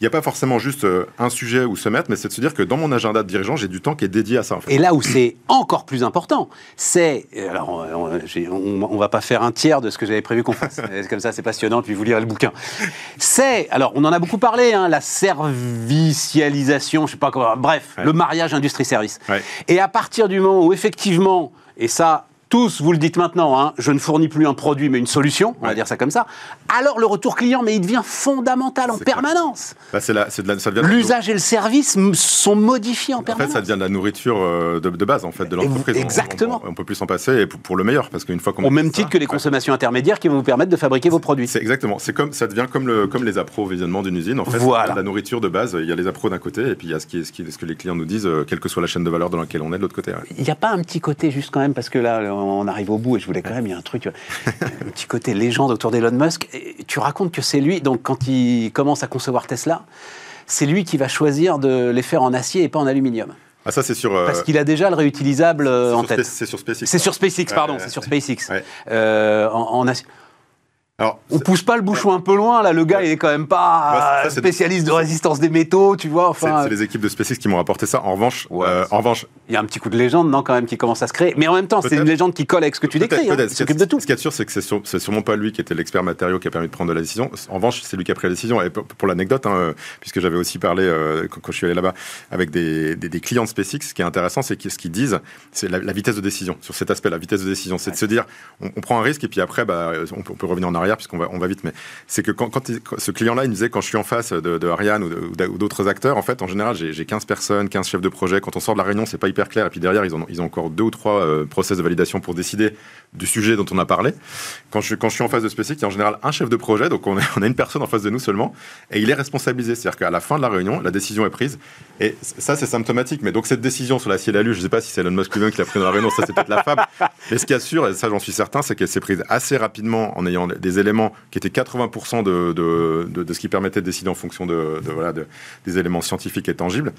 il n'y a pas forcément juste euh, un sujet où se mettre, mais c'est de se dire que dans mon agenda de dirigeant, j'ai du temps qui est dédié à ça. Et là où c'est encore plus important, c'est. Alors, on ne va pas faire un tiers de ce que j'avais prévu qu'on fasse. Comme ça, c'est passionnant, puis vous lirez le bouquin. C'est. Alors, on en a beaucoup parlé, hein, la servicialisation, je sais pas comment. Bref, le mariage industrie-service. Et à partir du moment où, effectivement, et ça, tous, vous le dites maintenant, hein, je ne fournis plus un produit mais une solution, on va dire ça comme ça, alors le retour client, mais il devient fondamental en permanence. Bah, L'usage et le service sont modifiés en, permanence. En fait, ça devient de la nourriture euh, de, base en fait, de l'entreprise. Exactement. On, ne peut plus s'en passer pour, le meilleur, parce qu'une fois qu'on... Au même titre que les consommations intermédiaires qui vont vous permettre de fabriquer vos produits. C'est exactement. C'est comme, ça devient comme, le, comme les approvisionnements d'une usine. En fait, voilà. la nourriture de base, il y a les appros d'un côté, et puis il y a ce, qui, ce, qui, ce que les clients nous disent, euh, quelle que soit la chaîne de valeur dans laquelle on est de l'autre côté. Il n'y a pas un petit côté juste quand même, parce que là, on arrive au bout et je voulais quand même, il y a un truc, un petit côté légende autour d'Elon Musk. Et tu racontes que c'est lui, donc quand il commence à concevoir Tesla, c'est lui qui va choisir de les faire en acier et pas en aluminium. Ah, ça, c'est sur. euh, Parce qu'il a déjà le réutilisable euh, en tête. C'est sur SpaceX. C'est sur SpaceX, pardon, Ouais, c'est sur SpaceX. Ouais. Euh, en, en acier. Alors, On pousse pas le bouchon un peu loin, là, le gars, Ouais. il est quand même pas Ouais, ça, euh, c'est- spécialiste de résistance des métaux, tu vois, c'est enfin... c'est les équipes de SpaceX qui m'ont rapporté ça. En revanche, Ouais, euh, en revanche, Il y a un petit coup de légende, non, quand même, qui commence à se créer. Mais en même temps, c'est une légende qui colle avec ce que tu décris. hein. Il s'occupe de tout. Ce qu'il y a de sûr, c'est que c'est sur- sûrement pas lui qui était l'expert matériau qui a permis de prendre la décision. En revanche, c'est lui qui a pris la décision. Et pour, l'anecdote, hein, euh, puisque j'avais aussi parlé euh, quand, quand je suis allé là-bas avec des, des- des clients de SpaceX, ce qui est intéressant, c'est ce qu'ils disent, c'est la, la vitesse de décision. Sur cet aspect, la vitesse de décision, c'est de se dire, on, on prend un risque et puis après, bah, on, peut, on peut revenir en arrière puisqu'on va, on va vite. Mais c'est que quand, ce client-là, il me disait, quand je suis en face de, Ariane ou d'autres acteurs, en fait, en général, j'ai j'ai 15 personnes, 15 chefs de projet. Quand on sort de la réunion, c'est pas hyper clair. Et puis derrière, ils ont, ils ont encore deux ou trois euh, process de validation pour décider du sujet dont on a parlé. Quand je, quand je suis en face de SpaceX, il y a en général un chef de projet, donc on, a une personne en face de nous seulement, et il est responsabilisé. C'est-à-dire qu'à la fin de la réunion, la décision est prise. Et ça, c'est symptomatique. Mais donc cette décision sur la ciel à je ne sais pas si c'est Elon Musk lui-même qui l'a pris dans la réunion, ça c'est peut-être la femme. Mais ce qu'il y a sûr, et ça j'en suis certain, c'est qu'elle s'est prise assez rapidement en ayant des éléments qui étaient 80% de, de, de, de ce qui permettait de décider en fonction de, voilà, de- des éléments scientifiques et tangibles.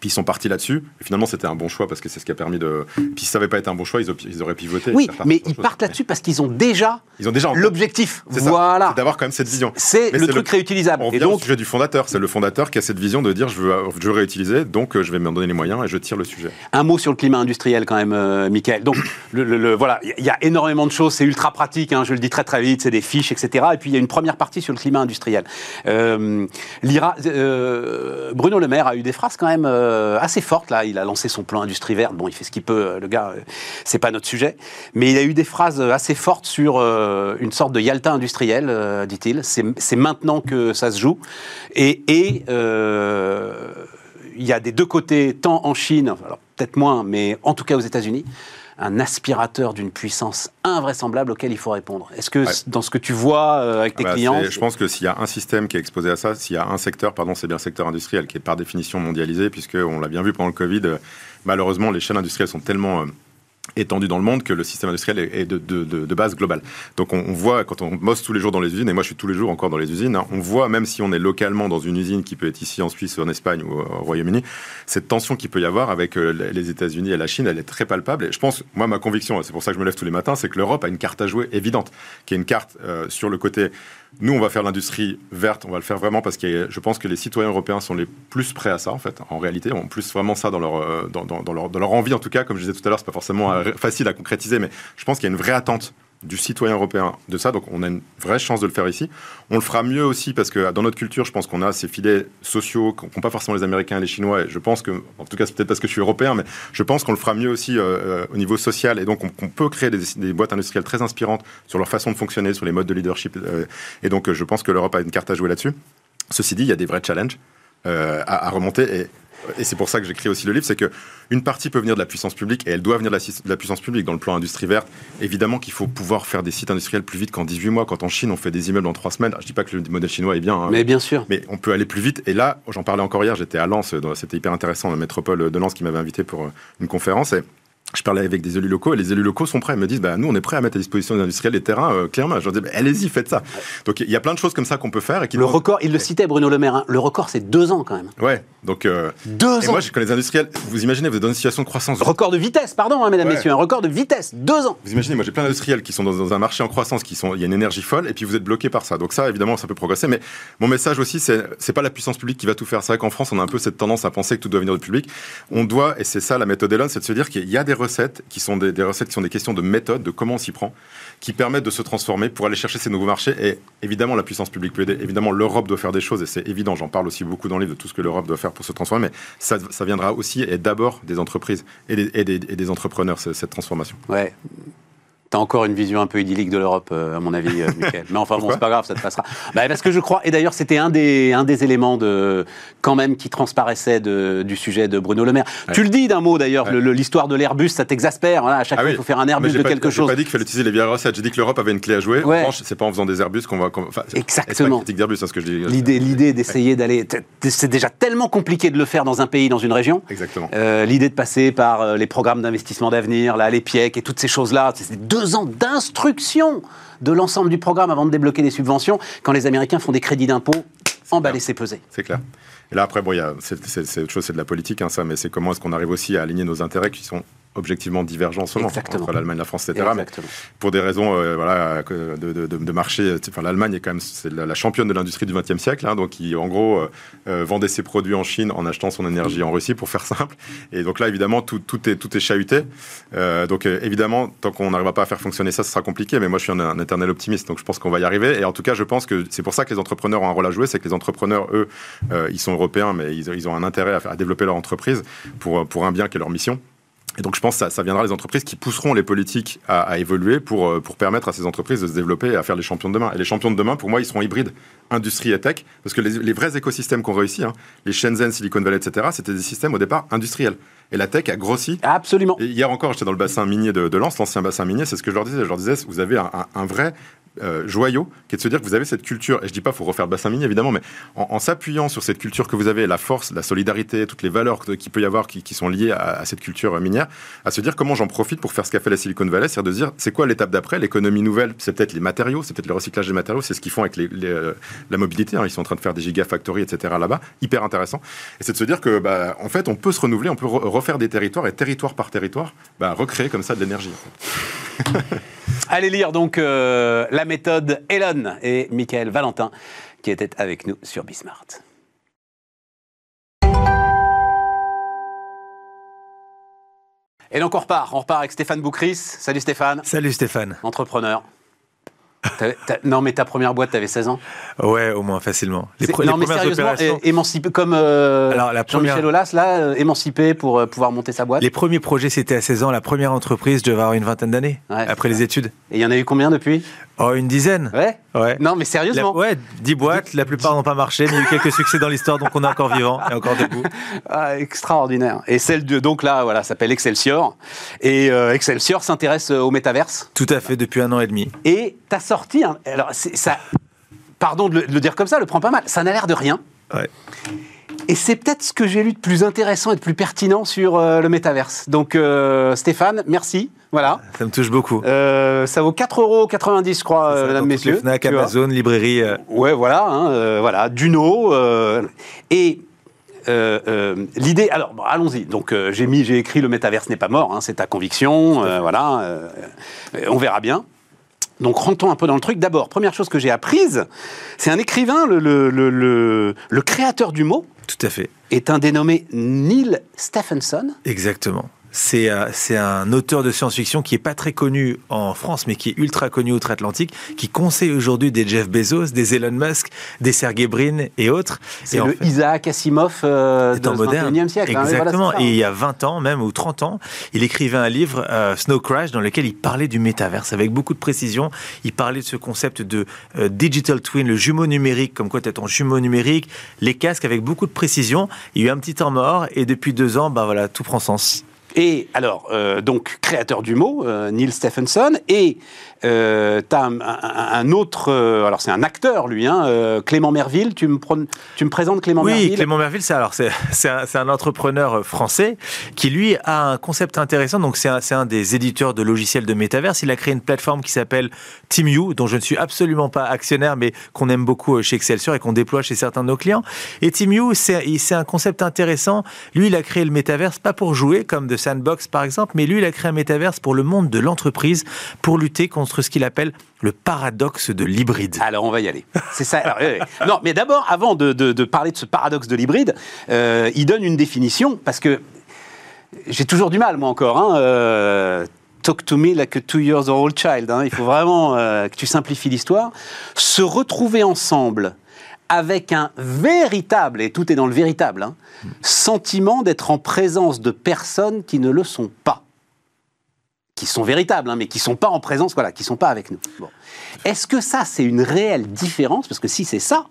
Puis ils sont partis là-dessus. Finalement, c'était un bon choix parce que c'est ce qui a permis de. Puis si ça n'avait pas été un bon choix, ils, ils auraient pivoté. Oui, mais ils partent là-dessus parce qu'ils ont déjà Ils ont déjà l'objectif. Voilà. C'est d'avoir quand même cette vision. C'est le truc le- réutilisable. On Et revient au donc, sujet du fondateur. C'est le fondateur qui a cette vision de dire je veux, je veux réutiliser, donc euh, je vais m'en donner les moyens et je tire le sujet. un mot sur le climat industriel quand même, euh, Michael. Donc, le, le- le- voilà, il y a énormément de choses. C'est ultra pratique. hein, je le dis très très vite. C'est des fiches, etc. Et puis il y a une première partie sur le climat industriel. Euh, l'IRA, euh, Bruno Le Maire a eu des phrases quand même euh, assez fortes là. Il a lancé son plan industrie verte. Bon, il fait ce qu'il peut, euh, le gars. euh, c'est pas notre sujet. Mais il a eu des phrases assez fortes sur une sorte de Yalta industriel, dit-il. C'est maintenant que ça se joue. Et, et il y a des deux côtés, tant en Chine, peut-être moins, mais en tout cas aux États-Unis, un aspirateur d'une puissance invraisemblable auquel il faut répondre. Est-ce que Ouais. dans ce que tu vois euh, avec tes Ah bah, clients, je pense que s'il y a un système qui est exposé à ça, s'il y a un secteur, pardon, c'est bien le secteur industriel qui est par définition mondialisé, puisque on l'a bien vu pendant le Covid. euh, malheureusement, les chaînes industrielles sont tellement euh, étendues dans le monde que le système industriel est de, base globale. Donc on, voit quand on bosse tous les jours dans les usines, et moi je suis tous les jours encore dans les usines, hein, on voit même si on est localement dans une usine qui peut être ici en Suisse, en Espagne ou au Royaume-Uni, cette tension qu'il peut y avoir avec euh, les États-Unis et la Chine, elle est très palpable. Et je pense, moi ma conviction, c'est pour ça que je me lève tous les matins, c'est que l'Europe a une carte à jouer évidente, qui est une carte euh, sur le côté nous, on va faire l'industrie verte, on va le faire vraiment parce que je pense que les citoyens européens sont les plus prêts à ça, en fait. En réalité, ont plus vraiment ça dans leur, euh, dans, dans- leur, dans leur envie, en tout cas. Comme je disais tout à l'heure, c'est pas forcément euh, facile à concrétiser, mais je pense qu'il y a une vraie attente du citoyen européen de ça. Donc, on a une vraie chance de le faire ici. On le fera mieux aussi parce que dans notre culture, je pense qu'on a ces filets sociaux qu'ont pas forcément les Américains et les Chinois. Et je pense que, en tout cas, c'est peut-être parce que je suis européen, mais je pense qu'on le fera mieux aussi euh, euh, au niveau social. Et donc, on, peut créer des, boîtes industrielles très inspirantes sur leur façon de fonctionner, sur les modes de leadership. euh, et donc, je pense que l'Europe a une carte à jouer là-dessus. Ceci dit, il y a des vrais challenges à, remonter. Et c'est pour ça que j'écris aussi le livre, c'est que une partie peut venir de la puissance publique et elle doit venir de la, de la puissance publique dans le plan industrie verte. Évidemment qu'il faut pouvoir faire des sites industriels plus vite qu'en 18 mois. Quand en Chine on fait des immeubles en 3 semaines, je dis pas que le modèle chinois est bien, hein, mais bien sûr. mais on peut aller plus vite. Et là, j'en parlais encore hier, j'étais à Lens, c'était hyper intéressant, la métropole de Lens qui m'avait invité pour euh, une conférence. Et je parlais avec des élus locaux et les élus locaux sont prêts. Ils me disent, bah, nous, on est prêts à mettre à disposition des industriels les terrains, euh, clairement. Je leur dis, bah, allez-y, faites ça. Donc, il y a plein de choses comme ça qu'on peut faire. Et qui Le record, il le citait Bruno Le Maire, hein, le record c'est deux ans quand même. Ouais, donc. euh, Deux et ans moi, je connais des industriels. Vous imaginez, vous êtes dans une situation de croissance. Record de vitesse, pardon, hein, mesdames, Ouais. messieurs, un record de vitesse, deux ans. Vous imaginez, moi j'ai plein d'industriels qui sont dans, dans un marché en croissance, qui sont, il y a une énergie folle, et puis vous êtes bloqué par ça. Donc ça, évidemment, ça peut progresser. Mais mon message aussi, c'est, c'est pas la puissance publique qui va tout faire. C'est vrai qu'en France, on a un peu cette tendance à penser que tout doit venir du public. On doit, et c'est ça la méthode Elon, c'est de se dire qu'il y a des recettes qui sont des, recettes qui sont des questions de méthode, de comment on s'y prend, qui permettent de se transformer pour aller chercher ces nouveaux marchés. Et évidemment, la puissance publique peut aider. Évidemment, l'Europe doit faire des choses, et c'est évident. J'en parle aussi beaucoup dans le livre de tout ce que l'Europe doit faire pour se transformer. Mais ça, viendra aussi et d'abord des entreprises et des, entrepreneurs, ce- cette transformation. Ouais. T'as encore une vision un peu idyllique de l'Europe, euh, à mon avis, euh, Michael. Mais enfin bon, c'est pas grave, ça te passera. Bah, parce que je crois, et d'ailleurs c'était un des, un des éléments de, quand même qui transparaissait de, du sujet de Bruno Le Maire. Tu le dis d'un mot d'ailleurs, Ouais. l'histoire de l'Airbus, ça t'exaspère. Voilà, à chaque Ah fois, oui. il faut faire un Airbus j'ai de pas- quelque j'ai chose. pas dit qu'il fallait utiliser les vieilles recettes. J'ai dit que l'Europe avait une clé à jouer. Ouais. En revanche, c'est pas en faisant des Airbus qu'on va. qu'on- enfin, Exactement. C'est d'Airbus, hein, ce que je dis. L'idée, l'idée d'essayer d'aller, c'est déjà tellement compliqué de le faire dans un pays, dans une région. Exactement. Euh, L'idée de passer par les programmes d'investissement d'avenir, là, les PIEC et toutes ces choses-là, c'est deux ans d'instruction de l'ensemble du programme avant de débloquer les subventions. Quand les Américains font des crédits d'impôt, emballer, c'est peser. C'est clair. Et là, après, bon, c'est autre chose, c'est de la politique, hein, ça, mais c'est comment est-ce qu'on arrive aussi à aligner nos intérêts qui sont objectivement divergents en ce moment, Exactement. entre l'Allemagne, la France, etc. Mais pour des raisons euh, voilà, de, de- marché, enfin, l'Allemagne est quand même c'est la, la championne de l'industrie du XXe siècle, hein, donc qui en gros euh, euh, vendait ses produits en Chine en achetant son énergie en Russie, pour faire simple. Et donc là, évidemment, tout, tout est, tout est chahuté. Euh, donc évidemment, tant qu'on n'arrivera pas à faire fonctionner ça, ce sera compliqué. Mais moi, je suis un, un éternel optimiste, donc je pense qu'on va y arriver. Et en tout cas, je pense que c'est pour ça que les entrepreneurs ont un rôle à jouer, c'est que les entrepreneurs, eux, ils sont européens, mais ils, ont- ils ont un intérêt à, à développer leur entreprise pour, pour un bien qui est leur mission. Et donc, je pense que ça, ça viendra des entreprises qui pousseront les politiques à, à évoluer pour, euh, pour permettre à ces entreprises de se développer et à faire les champions de demain. Et les champions de demain, pour moi, ils seront hybrides industrie et tech, parce que les, les vrais écosystèmes qu'on réussit, hein, les Shenzhen, Silicon Valley, etc., c'était des systèmes au départ industriels. Et la tech a grossi. Absolument. Et hier encore, j'étais dans le bassin minier de, de Lens, l'ancien bassin minier, c'est ce que je leur disais. Je leur disais, vous avez un, un- un vrai euh, joyau qui est de se dire que vous avez cette culture. Et je dis pas, faut refaire bassin minier, évidemment, mais en, s'appuyant sur cette culture que vous avez, la force, la solidarité, toutes les valeurs qu'il peut y avoir qui, sont liées à, cette culture euh, minière, à se dire comment j'en profite pour faire ce qu'a fait la Silicon Valley, c'est-à-dire de dire, c'est quoi l'étape d'après? L'économie nouvelle, c'est peut-être les matériaux, c'est peut-être le recyclage des matériaux, c'est ce qu'ils font avec euh, la mobilité. hein. Ils sont en train de faire des gigafactories, etc. là-bas, hyper intéressant. Et c'est de se dire que, bah, en fait, on peut se renouveler, on peut re- refaire des territoires et territoire par territoire, bah, recréer comme ça de l'énergie. Allez lire donc euh, la méthode Elon et Michael Valentin qui était avec nous sur Bismart. Et donc on repart, on repart avec Stéphane Boucris. Salut Stéphane, Salut Stéphane. entrepreneur. Non mais ta première boîte, t'avais 16 ans. Ouais, au moins facilement. Les, pre- non les mais sérieusement, émancipé comme euh, Jean-Michel première- Aulas, là, euh, émancipé pour euh, pouvoir monter sa boîte. Les premiers projets, c'était à 16 ans. La première entreprise, je devais avoir une vingtaine d'années. Ouais, après les études. Et il y en a eu combien depuis? Oh, une dizaine. Ouais Ouais. Non mais La- sérieusement ouais, 10 boîtes. La plupart n'ont pas marché, mais il y a eu quelques succès dans l'histoire, donc on est encore vivant et encore debout. Ah, extraordinaire. Et celle de donc là, voilà, s'appelle Excelsior. Et Excelsior s'intéresse au métaverse. Tout à fait, depuis un an et demi. Et t'as sorti, alors ça, pardon de le, de le dire comme ça, le prend pas mal. Ça n'a l'air de rien. Ouais. Et c'est peut-être ce que j'ai lu de plus intéressant et de plus pertinent sur euh, le métaverse. Donc euh, Stéphane, merci. Voilà. Ça me touche beaucoup. Euh, ça vaut 4,90 euros, je crois, Ça, mesdames, messieurs. Fnac. Amazon, librairie. Ouais, voilà, hein, voilà, Duno. et euh, euh, l'idée, alors bon, allons-y. Donc euh, j'ai mis, j'ai écrit le métaverse n'est pas mort, hein, c'est ta conviction, voilà. on verra bien. Donc rentrons un peu dans le truc. D'abord, première chose que j'ai apprise, c'est un écrivain, le, le, le, le- le créateur du mot Tout à fait. est un dénommé Neil Stephenson. Exactement. C'est euh, c'est un auteur de science-fiction qui est pas très connu en France, mais qui est ultra connu outre-Atlantique, qui conseille aujourd'hui des Jeff Bezos, des Elon Musk, des Sergey Brin et autres. C'est le fait- Isaac Asimov euh, C'est en du moderne. 21e siècle. hein, voilà, Exactement. ça, et hein. il y a 20 ans, même, ou 30 ans, il écrivait un livre, euh, Snow Crash, dans lequel il parlait du métaverse avec beaucoup de précision. Il parlait de ce concept de euh, digital twin, le jumeau numérique, comme quoi tu as ton jumeau numérique, les casques avec beaucoup de précision. Il y a eu un petit temps mort et depuis deux ans, ben voilà, tout prend sens. Et alors, euh, donc, créateur du mot, euh, Neil Stephenson, et euh, tu as un, un- un autre, euh, alors c'est un acteur lui, hein, Clément Merville, tu me, pron- tu me présentes Clément Oui, Merville Clément Merville, c'est alors c'est c'est un, c'est un entrepreneur français qui lui a un concept intéressant. Donc c'est un, c'est un des éditeurs de logiciels de métaverse. Il a créé une plateforme qui s'appelle TeamU, dont je ne suis absolument pas actionnaire, mais qu'on aime beaucoup chez Excelsior et qu'on déploie chez certains de nos clients. Et TeamU, c'est c'est un concept intéressant. Lui, il a créé le métaverse pas pour jouer comme de Sandbox par exemple, mais lui, il a créé un métaverse pour le monde de l'entreprise, pour lutter contre ce qu'il appelle le paradoxe de l'hybride. Alors on va y aller. C'est ça. Non, mais d'abord, avant de parler de ce paradoxe de l'hybride, euh, il donne une définition parce que j'ai toujours du mal, moi encore. Hein, euh, Talk to me like a two years old child. hein. Il faut vraiment euh, que tu simplifies l'histoire. Se retrouver ensemble avec un véritable, et tout est dans le véritable, hein, sentiment d'être en présence de personnes qui ne le sont pas. Qui sont véritables, hein, mais qui sont pas en présence, voilà, qui sont pas avec nous. Est-ce que ça, c'est une réelle différence? Parce que si c'est ça,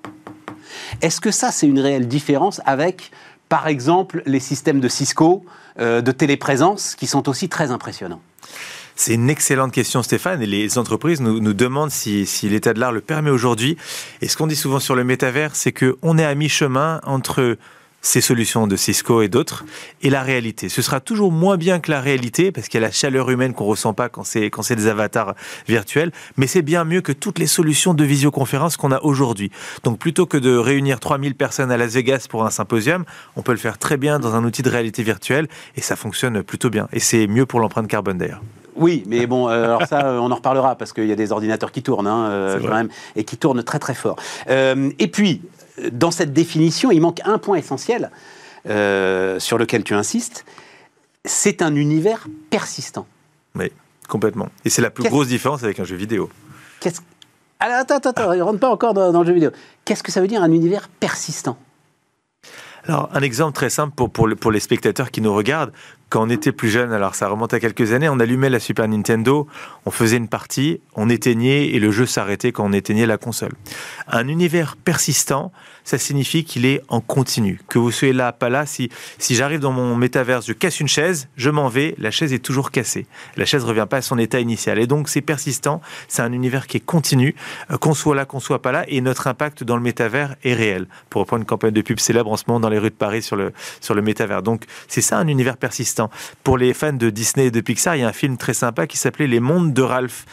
est-ce que ça, c'est une réelle différence avec, par exemple, les systèmes de Cisco, euh, de téléprésence, qui sont aussi très impressionnants? C'est une excellente question, Stéphane. Et les entreprises nous, demandent si, si l'état de l'art le permet aujourd'hui. Et ce qu'on dit souvent sur le métavers, c'est qu'on est à mi-chemin entre ces solutions de Cisco et d'autres, et la réalité. Ce sera toujours moins bien que la réalité, parce qu'il y a la chaleur humaine qu'on ressent pas quand c'est, quand c'est des avatars virtuels, mais c'est bien mieux que toutes les solutions de visioconférence qu'on a aujourd'hui. Donc plutôt que de réunir 3000 personnes à Las Vegas pour un symposium, on peut le faire très bien dans un outil de réalité virtuelle, et ça fonctionne plutôt bien. Et c'est mieux pour l'empreinte carbone d'ailleurs. Oui, mais bon, euh, alors ça, euh, on en reparlera parce qu'il y a des ordinateurs qui tournent hein, euh, quand même et qui tournent très très fort. et puis, dans cette définition, il manque un point essentiel euh, sur lequel tu insistes. C'est un univers persistant. Oui, complètement. Et c'est la plus grosse différence avec un jeu vidéo. Qu'est-ce... Alors, attends, attends, attends, ne rentre pas encore dans, le jeu vidéo. Qu'est-ce que ça veut dire un univers persistant? Alors, un exemple très simple pour, pour, pour, les spectateurs qui nous regardent. Quand on était plus jeune, alors ça remonte à quelques années, on allumait la Super Nintendo, on faisait une partie, on éteignait et le jeu s'arrêtait quand on éteignait la console. Un univers persistant, ça signifie qu'il est en continu. Que vous soyez là, pas là, si, si j'arrive dans mon métaverse, je casse une chaise, je m'en vais, la chaise est toujours cassée. La chaise revient pas à son état initial. Et donc c'est persistant, c'est un univers qui est continu, euh, qu'on soit là, qu'on soit pas là, et notre impact dans le métavers est réel. Pour reprendre une campagne de pub célèbre en ce moment dans les rues de Paris sur le, sur le métavers. Donc c'est ça un univers persistant. Pour les fans de Disney et de Pixar, il y a un film très sympa qui s'appelait Les Mondes de Ralph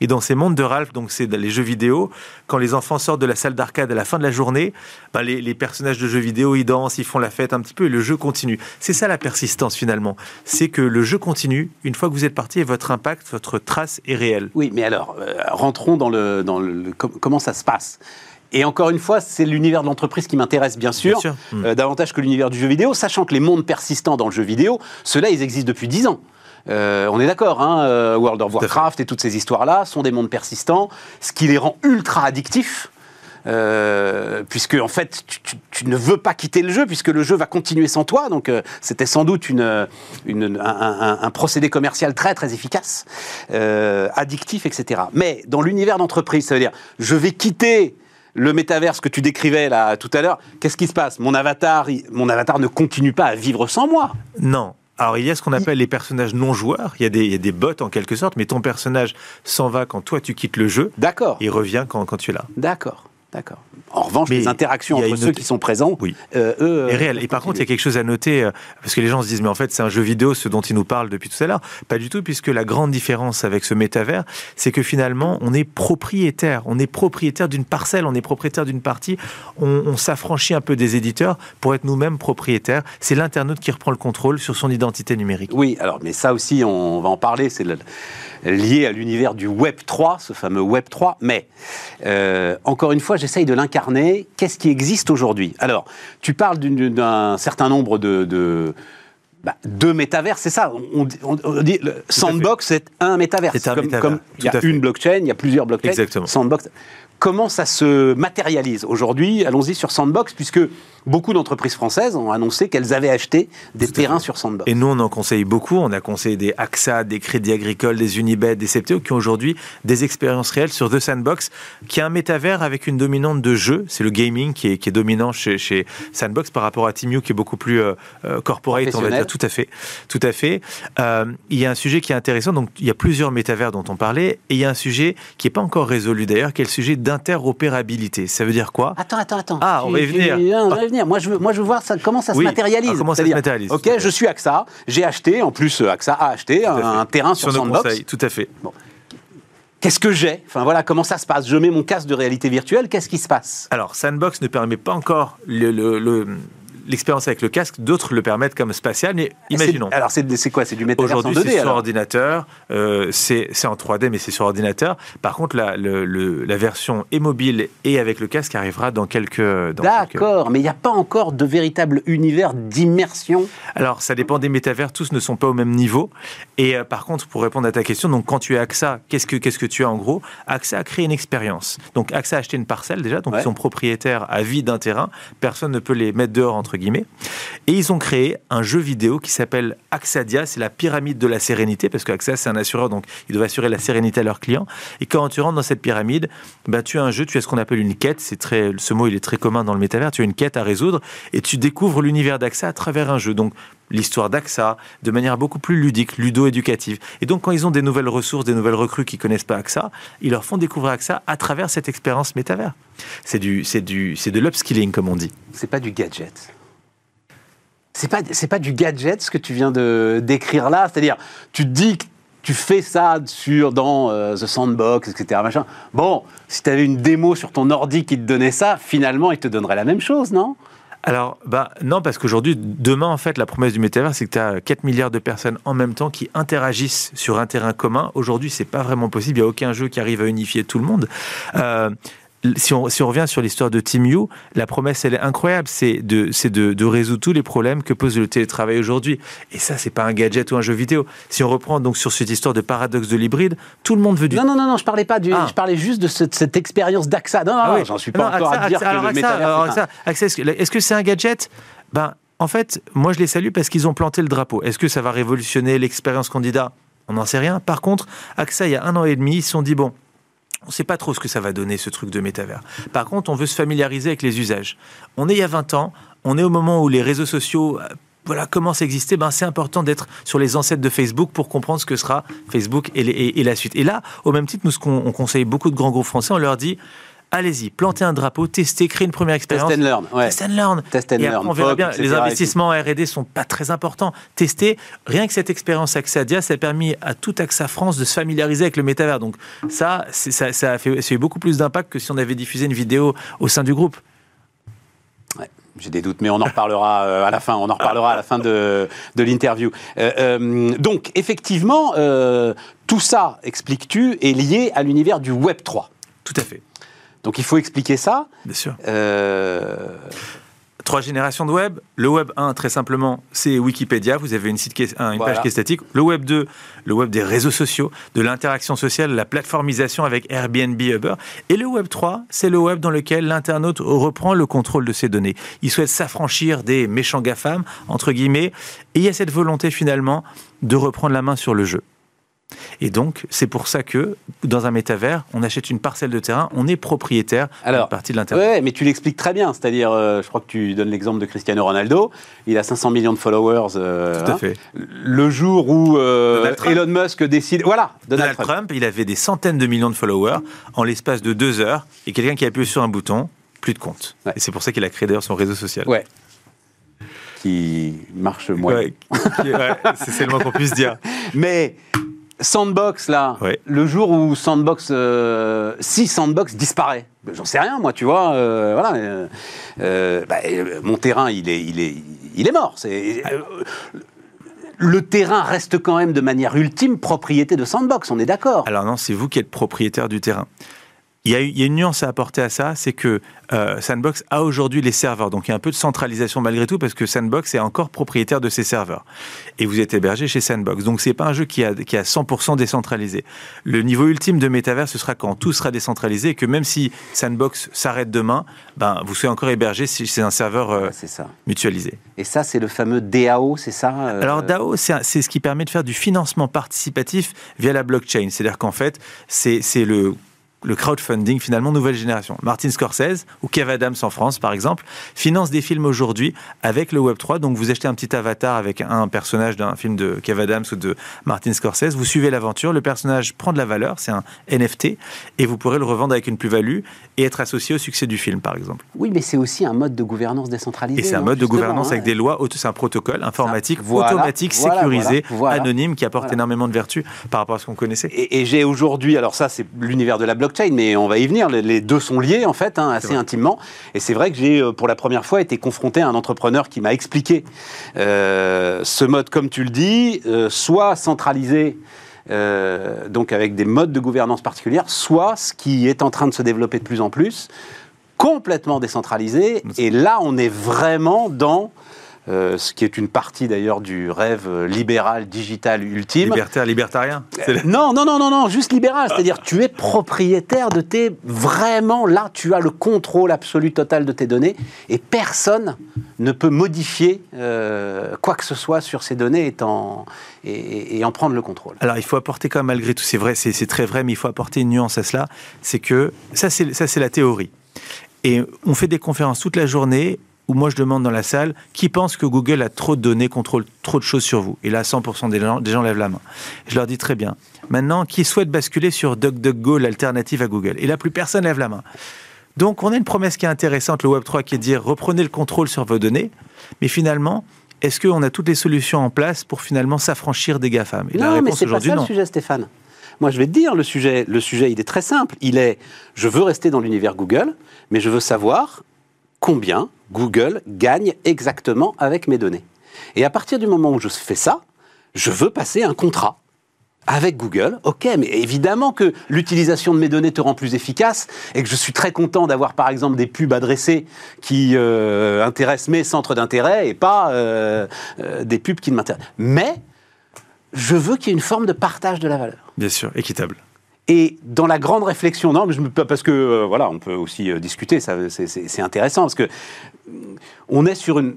et dans ces mondes de Ralph, donc c'est les jeux vidéo, quand les enfants sortent de la salle d'arcade à la fin de la journée, ben les, personnages de jeux vidéo, ils dansent, ils font la fête un petit peu et le jeu continue. C'est ça la persistance finalement. C'est que le jeu continue une fois que vous êtes parti et votre impact, votre trace est réelle. Oui, mais alors, euh, rentrons dans le, comment ça se passe? Et encore une fois, c'est l'univers de l'entreprise qui m'intéresse, bien sûr, euh, davantage que l'univers du jeu vidéo, sachant que les mondes persistants dans le jeu vidéo, ceux-là, ils existent depuis 10 ans. Euh, on est d'accord, hein, euh, World of Warcraft et toutes ces histoires-là sont des mondes persistants, ce qui les rend ultra addictifs. Euh, puisque en fait tu, ne veux pas quitter le jeu puisque le jeu va continuer sans toi donc c'était sans doute une, un, procédé commercial très très efficace addictif etc mais dans l'univers d'entreprise ça veut dire je vais quitter le métaverse que tu décrivais là tout à l'heure qu'est-ce qui se passe? Mon avatar mon avatar ne continue pas à vivre sans moi non alors, il y a ce qu'on appelle les personnages non joueurs. Il y, a des, il y, a des, bots en quelque sorte, mais ton personnage s'en va quand toi tu quittes le jeu. D'accord. Il revient quand, quand tu es là. D'accord. D'accord. En revanche, les interactions entre ceux qui sont présents, oui. Euh, eux, est réel. Et par contre, il y a quelque chose à noter, euh, parce que les gens se disent, mais en fait, c'est un jeu vidéo, ce dont ils nous parlent depuis tout à l'heure. Pas du tout, puisque la grande différence avec ce métavers, c'est que finalement, on est propriétaire. On est propriétaire d'une parcelle, on est propriétaire d'une partie. On, s'affranchit un peu des éditeurs pour être nous-mêmes propriétaires. C'est l'internaute qui reprend le contrôle sur son identité numérique. Oui, alors, mais ça aussi, on va en parler. C'est le lié à l'univers du Web 3, ce fameux Web 3. Mais, euh, encore une fois, j'essaye de l'incarner. Qu'est-ce qui existe aujourd'hui? Alors, tu parles d'un certain nombre de, de bah, deux métavers, c'est ça? On, dit Sandbox, c'est un métavers. C'est un comme, métavers. Comme il y a une blockchain, il y a plusieurs blockchains. Exactement. Sandbox. Comment ça se matérialise aujourd'hui Allons-y sur Sandbox, puisque beaucoup d'entreprises françaises ont annoncé qu'elles avaient acheté des terrains sur Sandbox. Et nous, on en conseille beaucoup. On a conseillé des AXA, des Crédits Agricoles, des Unibet, des CPTO qui ont aujourd'hui des expériences réelles sur The Sandbox, qui est un métavers avec une dominante de jeu. C'est le gaming qui est, qui est dominant chez, chez, Sandbox par rapport à TeamU qui est beaucoup plus euh, euh, corporate, on va dire. Tout à fait. Tout à fait. Euh, il y a un sujet qui est intéressant. Donc, il y a plusieurs métavers dont on parlait. Et il y a un sujet qui n'est pas encore résolu d'ailleurs, qui est le sujet d'interopérabilité. Ça veut dire quoi? Attends, attends, attends. Ah, on va y venir. on va y venir. Moi, je veux, moi, je veux voir ça, comment ça se matérialise. comment ça se matérialise. Ok, je suis AXA, j'ai acheté, en plus, euh, AXA a acheté un, terrain sur, sur Sandbox. tout à fait. Qu'est-ce que j'ai? Enfin voilà, comment ça se passe? Je mets mon casque de réalité virtuelle, qu'est-ce qui se passe? Alors, Sandbox ne permet pas encore le, le l'expérience avec le casque, d'autres le permettent comme spatial, mais imaginons. Alors c'est quoi? C'est du métavers Aujourd'hui, c'est sur ordinateur, euh, c'est en 3D, mais c'est sur ordinateur. Par contre, la, la version est mobile et avec le casque arrivera dans quelques... D'accord, mais il n'y a pas encore de véritable univers d'immersion? Alors, ça dépend des métavers, tous ne sont pas au même niveau. Et euh, par contre, pour répondre à ta question, donc quand tu es AXA, qu'est-ce que, qu'est-ce que tu as en gros? AXA a créé une expérience. Donc AXA a acheté une parcelle déjà, donc ils sont propriétaires à vie d'un terrain. Personne ne peut les mettre dehors, entre guillemets. Et ils ont créé un jeu vidéo qui s'appelle Axadia, c'est la pyramide de la sérénité, parce que AXA, c'est un assureur, donc ils doivent assurer la sérénité à leurs clients. Et quand tu rentres dans cette pyramide, bah, tu as un jeu, tu as ce qu'on appelle une quête, c'est très, ce mot il est très commun dans le métavers, tu as une quête à résoudre, et tu découvres l'univers d'AXA à travers un jeu. Donc l'histoire d'AXA de manière beaucoup plus ludique, ludo-éducative. Et donc, quand ils ont des nouvelles ressources, des nouvelles recrues qui connaissent pas AXA, ils leur font découvrir AXA à travers cette expérience métavers. C'est du, c'est du, c'est de l'upskilling, comme on dit. C'est pas du gadget. C'est pas, c'est pas du gadget ce que tu viens de décrire là. C'est-à-dire, tu dis que tu fais ça sur, dans euh, The Sandbox, etc. Bon, si tu avais une démo sur ton ordi qui te donnait ça, finalement, il te donnerait la même chose, non? Alors, bah, non, parce qu'aujourd'hui, demain, en fait, la promesse du métavers, c'est que tu as 4 milliards de personnes en même temps qui interagissent sur un terrain commun. Aujourd'hui, c'est pas vraiment possible. Il n'y a aucun jeu qui arrive à unifier tout le monde. Euh, si on, si on, revient sur l'histoire de Team You, la promesse, elle est incroyable. C'est de, de, de, résoudre tous les problèmes que pose le télétravail aujourd'hui. Et ça, c'est pas un gadget ou un jeu vidéo. Si on reprend donc sur cette histoire de paradoxe de l'hybride, tout le monde veut du. Non, non, non, non je parlais pas du. Ah. Je parlais juste de cette, cette expérience d'AXA. Non, non, ah oui. j'en suis pas encore à dire que le métavers. Est-ce que c'est un gadget? Ben, en fait, moi, je les salue parce qu'ils ont planté le drapeau. Est-ce que ça va révolutionner l'expérience candidat? On n'en sait rien. Par contre, AXA, il y a un an et demi, ils se sont dit bon on ne sait pas trop ce que ça va donner, ce truc de métavers. Par contre, on veut se familiariser avec les usages. On est il y a 20 ans, on est au moment où les réseaux sociaux euh, voilà, commencent à exister. Ben, c'est important d'être sur les ancêtres de Facebook pour comprendre ce que sera Facebook et, et la suite. Et là, au même titre, nous, ce qu'on conseille beaucoup de grands groupes français, on leur dit allez-y, plantez un drapeau, testez, créez une première expérience. Test and learn. Test and learn. Test and et learn. on verra bien, les investissements en R&D sont pas très importants. Testez, rien que cette expérience Axadia, ça a permis à tout AXA France de se familiariser avec le métavers. Donc ça, ça, ça, a fait, ça a eu beaucoup plus d'impact que si on avait diffusé une vidéo au sein du groupe. J'ai des doutes, mais on en reparlera euh, à la fin. On en reparlera à la fin de, de l'interview. Euh, euh, donc, effectivement, euh, tout ça, expliques-tu, est lié à l'univers du Web 3. Tout à fait. Donc il faut expliquer ça. Bien sûr. Euh... Trois générations de web. Le web 1, très simplement, c'est Wikipédia. Vous avez une, site qui est, une voilà. page qui est statique. Le web 2, le web des réseaux sociaux, de l'interaction sociale, la plateformisation avec Airbnb, Uber. Et le web 3, c'est le web dans lequel l'internaute reprend le contrôle de ses données. Il souhaite s'affranchir des méchants GAFAM, entre guillemets. Et il y a cette volonté finalement de reprendre la main sur le jeu. Et donc, c'est pour ça que dans un métavers, on achète une parcelle de terrain, on est propriétaire d'une partie de l'intérieur. Oui, mais tu l'expliques très bien. C'est-à-dire, euh, je crois que tu donnes l'exemple de Cristiano Ronaldo. Il a 500 millions de followers. Euh, Tout à hein. fait. Le jour où euh, Elon Musk décide. Voilà, Donald, Trump. Trump. il avait des centaines de millions de followers en l'espace de deux heures. Et quelqu'un qui a appuyé sur un bouton, plus de compte. Ouais. Et c'est pour ça qu'il a créé d'ailleurs son réseau social. Ouais qui marche moins. Ouais, ouais, c'est le moins qu'on puisse dire. Mais Sandbox, là, le jour où Sandbox, euh, si Sandbox disparaît, j'en sais rien, moi, tu vois, euh, voilà, euh, bah, mon terrain, il est, il est, il est mort. C'est, le terrain reste quand même de manière ultime propriété de Sandbox, on est d'accord. Alors non, c'est vous qui êtes propriétaire du terrain. Il y, a, il y, a, une nuance à apporter à ça, c'est que euh, Sandbox a aujourd'hui les serveurs. Donc il y a un peu de centralisation malgré tout parce que Sandbox est encore propriétaire de ses serveurs. Et vous êtes hébergé chez Sandbox. Donc c'est pas un jeu qui a, qui a 100% décentralisé. Le niveau ultime de métavers, ce sera quand tout sera décentralisé et que même si Sandbox s'arrête demain, ben, vous serez encore hébergé si c'est un serveur euh, ça. mutualisé. Et ça, c'est le fameux DAO, c'est ça euh... Alors DAO, c'est ce qui permet de faire du financement participatif via la blockchain. C'est-à-dire qu'en fait, c'est le le crowdfunding finalement nouvelle génération. Martin Scorsese ou Kev Adams en France par exemple finance des films aujourd'hui avec le Web 3. Donc vous achetez un petit avatar avec un personnage d'un film de Kev Adams ou de Martin Scorsese, vous suivez l'aventure, le personnage prend de la valeur, c'est un NFT et vous pourrez le revendre avec une plus-value et être associé au succès du film par exemple. Oui, mais c'est aussi un mode de gouvernance décentralisé. Et c'est un mode de gouvernance hein. avec des lois, c'est un protocole informatique, voilà, automatique, voilà, sécurisé, voilà, anonyme qui apporte énormément de vertus par rapport à ce qu'on connaissait. Et, et j'ai aujourd'hui, alors ça c'est l'univers de la blockchain mais on va y venir. Les deux sont liés, en fait, hein, assez intimement. Et c'est vrai que j'ai, euh, pour la première fois, été confronté à un entrepreneur qui m'a expliqué euh, ce mode, comme tu le dis, euh, soit centralisé. Euh, donc avec des modes de gouvernance particulières, soit ce qui est en train de se développer de plus en plus, complètement décentralisé. Et là, on est vraiment dans euh, ce qui est une partie d'ailleurs du rêve euh, libéral, digital, ultime. Libertaire, libertarien euh, Non, non, non, non, non, juste libéral. C'est-à-dire, tu es propriétaire de tes. Vraiment, là, tu as le contrôle absolu total de tes données et personne ne peut modifier quoi que ce soit sur ces données et, et, en prendre le contrôle. Alors, il faut apporter quand même, malgré tout, c'est vrai, c'est très vrai, mais il faut apporter une nuance à cela. C'est que ça, c'est la théorie. Et on fait des conférences toute la journée où moi je demande dans la salle qui pense que Google a trop de données, contrôle trop de choses sur vous? Et là, 100% des gens, des gens lèvent la main. Je leur dis très bien. Maintenant, qui souhaite basculer sur DuckDuckGo, l'alternative à Google? Et là, plus personne lève la main. Donc, on a une promesse qui est intéressante, le Web3, qui est de dire reprenez le contrôle sur vos données. Mais finalement, est-ce qu'on a toutes les solutions en place pour finalement s'affranchir des GAFAM? Et non, la réponse mais c'est pas ça le sujet, Stéphane. Moi, je vais te dire, le sujet, le sujet, il est très simple. Il est, je veux rester dans l'univers Google, mais je veux savoir combien Google gagne exactement avec mes données. Et à partir du moment où je fais ça, je veux passer un contrat avec Google, ok, mais évidemment que l'utilisation de mes données te rend plus efficace et que je suis très content d'avoir par exemple des pubs adressées qui euh, intéressent mes centres d'intérêt et pas euh, euh, des pubs qui ne m'intéressent. Mais je veux qu'il y ait une forme de partage de la valeur. Bien sûr, équitable. Et dans la grande réflexion, non, je, parce que euh, voilà, on peut aussi euh, discuter, c'est intéressant parce que euh, on est sur une,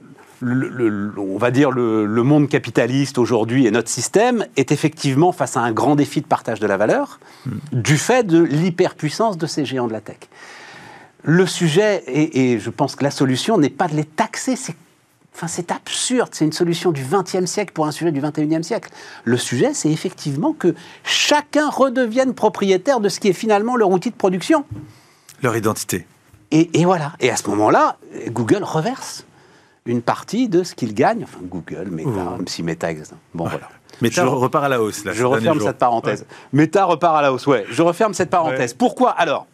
on va dire le, monde capitaliste aujourd'hui et notre système est effectivement face à un grand défi de partage de la valeur hmm. du fait de l'hyperpuissance de ces géants de la tech. Le sujet, et je pense que la solution n'est pas de les taxer, c'est Enfin, c'est absurde, c'est une solution du XXe siècle pour un sujet du XXIe siècle. Le sujet, c'est effectivement que chacun redevienne propriétaire de ce qui est finalement leur outil de production. Leur identité. Et, voilà. Et à ce moment-là, Google reverse une partie de ce qu'il gagne. Enfin, Google, Meta, même si Meta Bon, voilà. Meta repart à la hausse. Là, je referme cette parenthèse. Meta repart à la hausse, ouais. Je referme cette parenthèse. Pourquoi? Alors,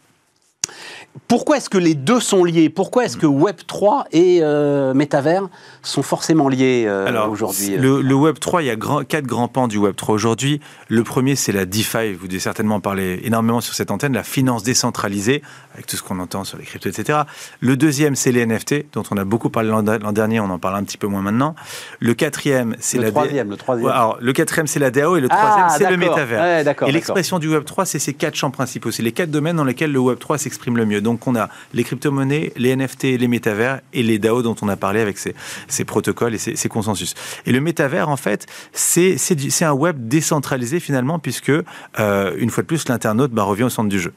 pourquoi est-ce que les deux sont liés? Pourquoi est-ce que Web 3 et euh, métavers sont forcément liés euh, aujourd'hui euh le, Web 3, il y a quatre grands pans du Web 3 aujourd'hui. Le premier, c'est la DeFi. Vous devez certainement parler énormément sur cette antenne, la finance décentralisée, avec tout ce qu'on entend sur les cryptos, etc. Le deuxième, c'est les NFT, dont on a beaucoup parlé l'an dernier, on en parle un petit peu moins maintenant. Le quatrième, c'est la troisième, le troisième. alors, le quatrième, c'est la DAO et le troisième, ah, c'est le métavers. et l'expression du Web 3, c'est ces quatre champs principaux. C'est les quatre domaines dans lesquels le Web 3 s'exprime le mieux. Donc on a les crypto-monnaies, les NFT, les métavers et les DAO dont on a parlé avec ces, protocoles et ces, consensus. Et le métavers, en fait, c'est un web décentralisé finalement, puisque, euh, une fois de plus, l'internaute bah, revient au centre du jeu.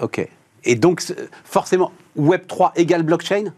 Ok. Et donc, forcément, Web 3 égale blockchain?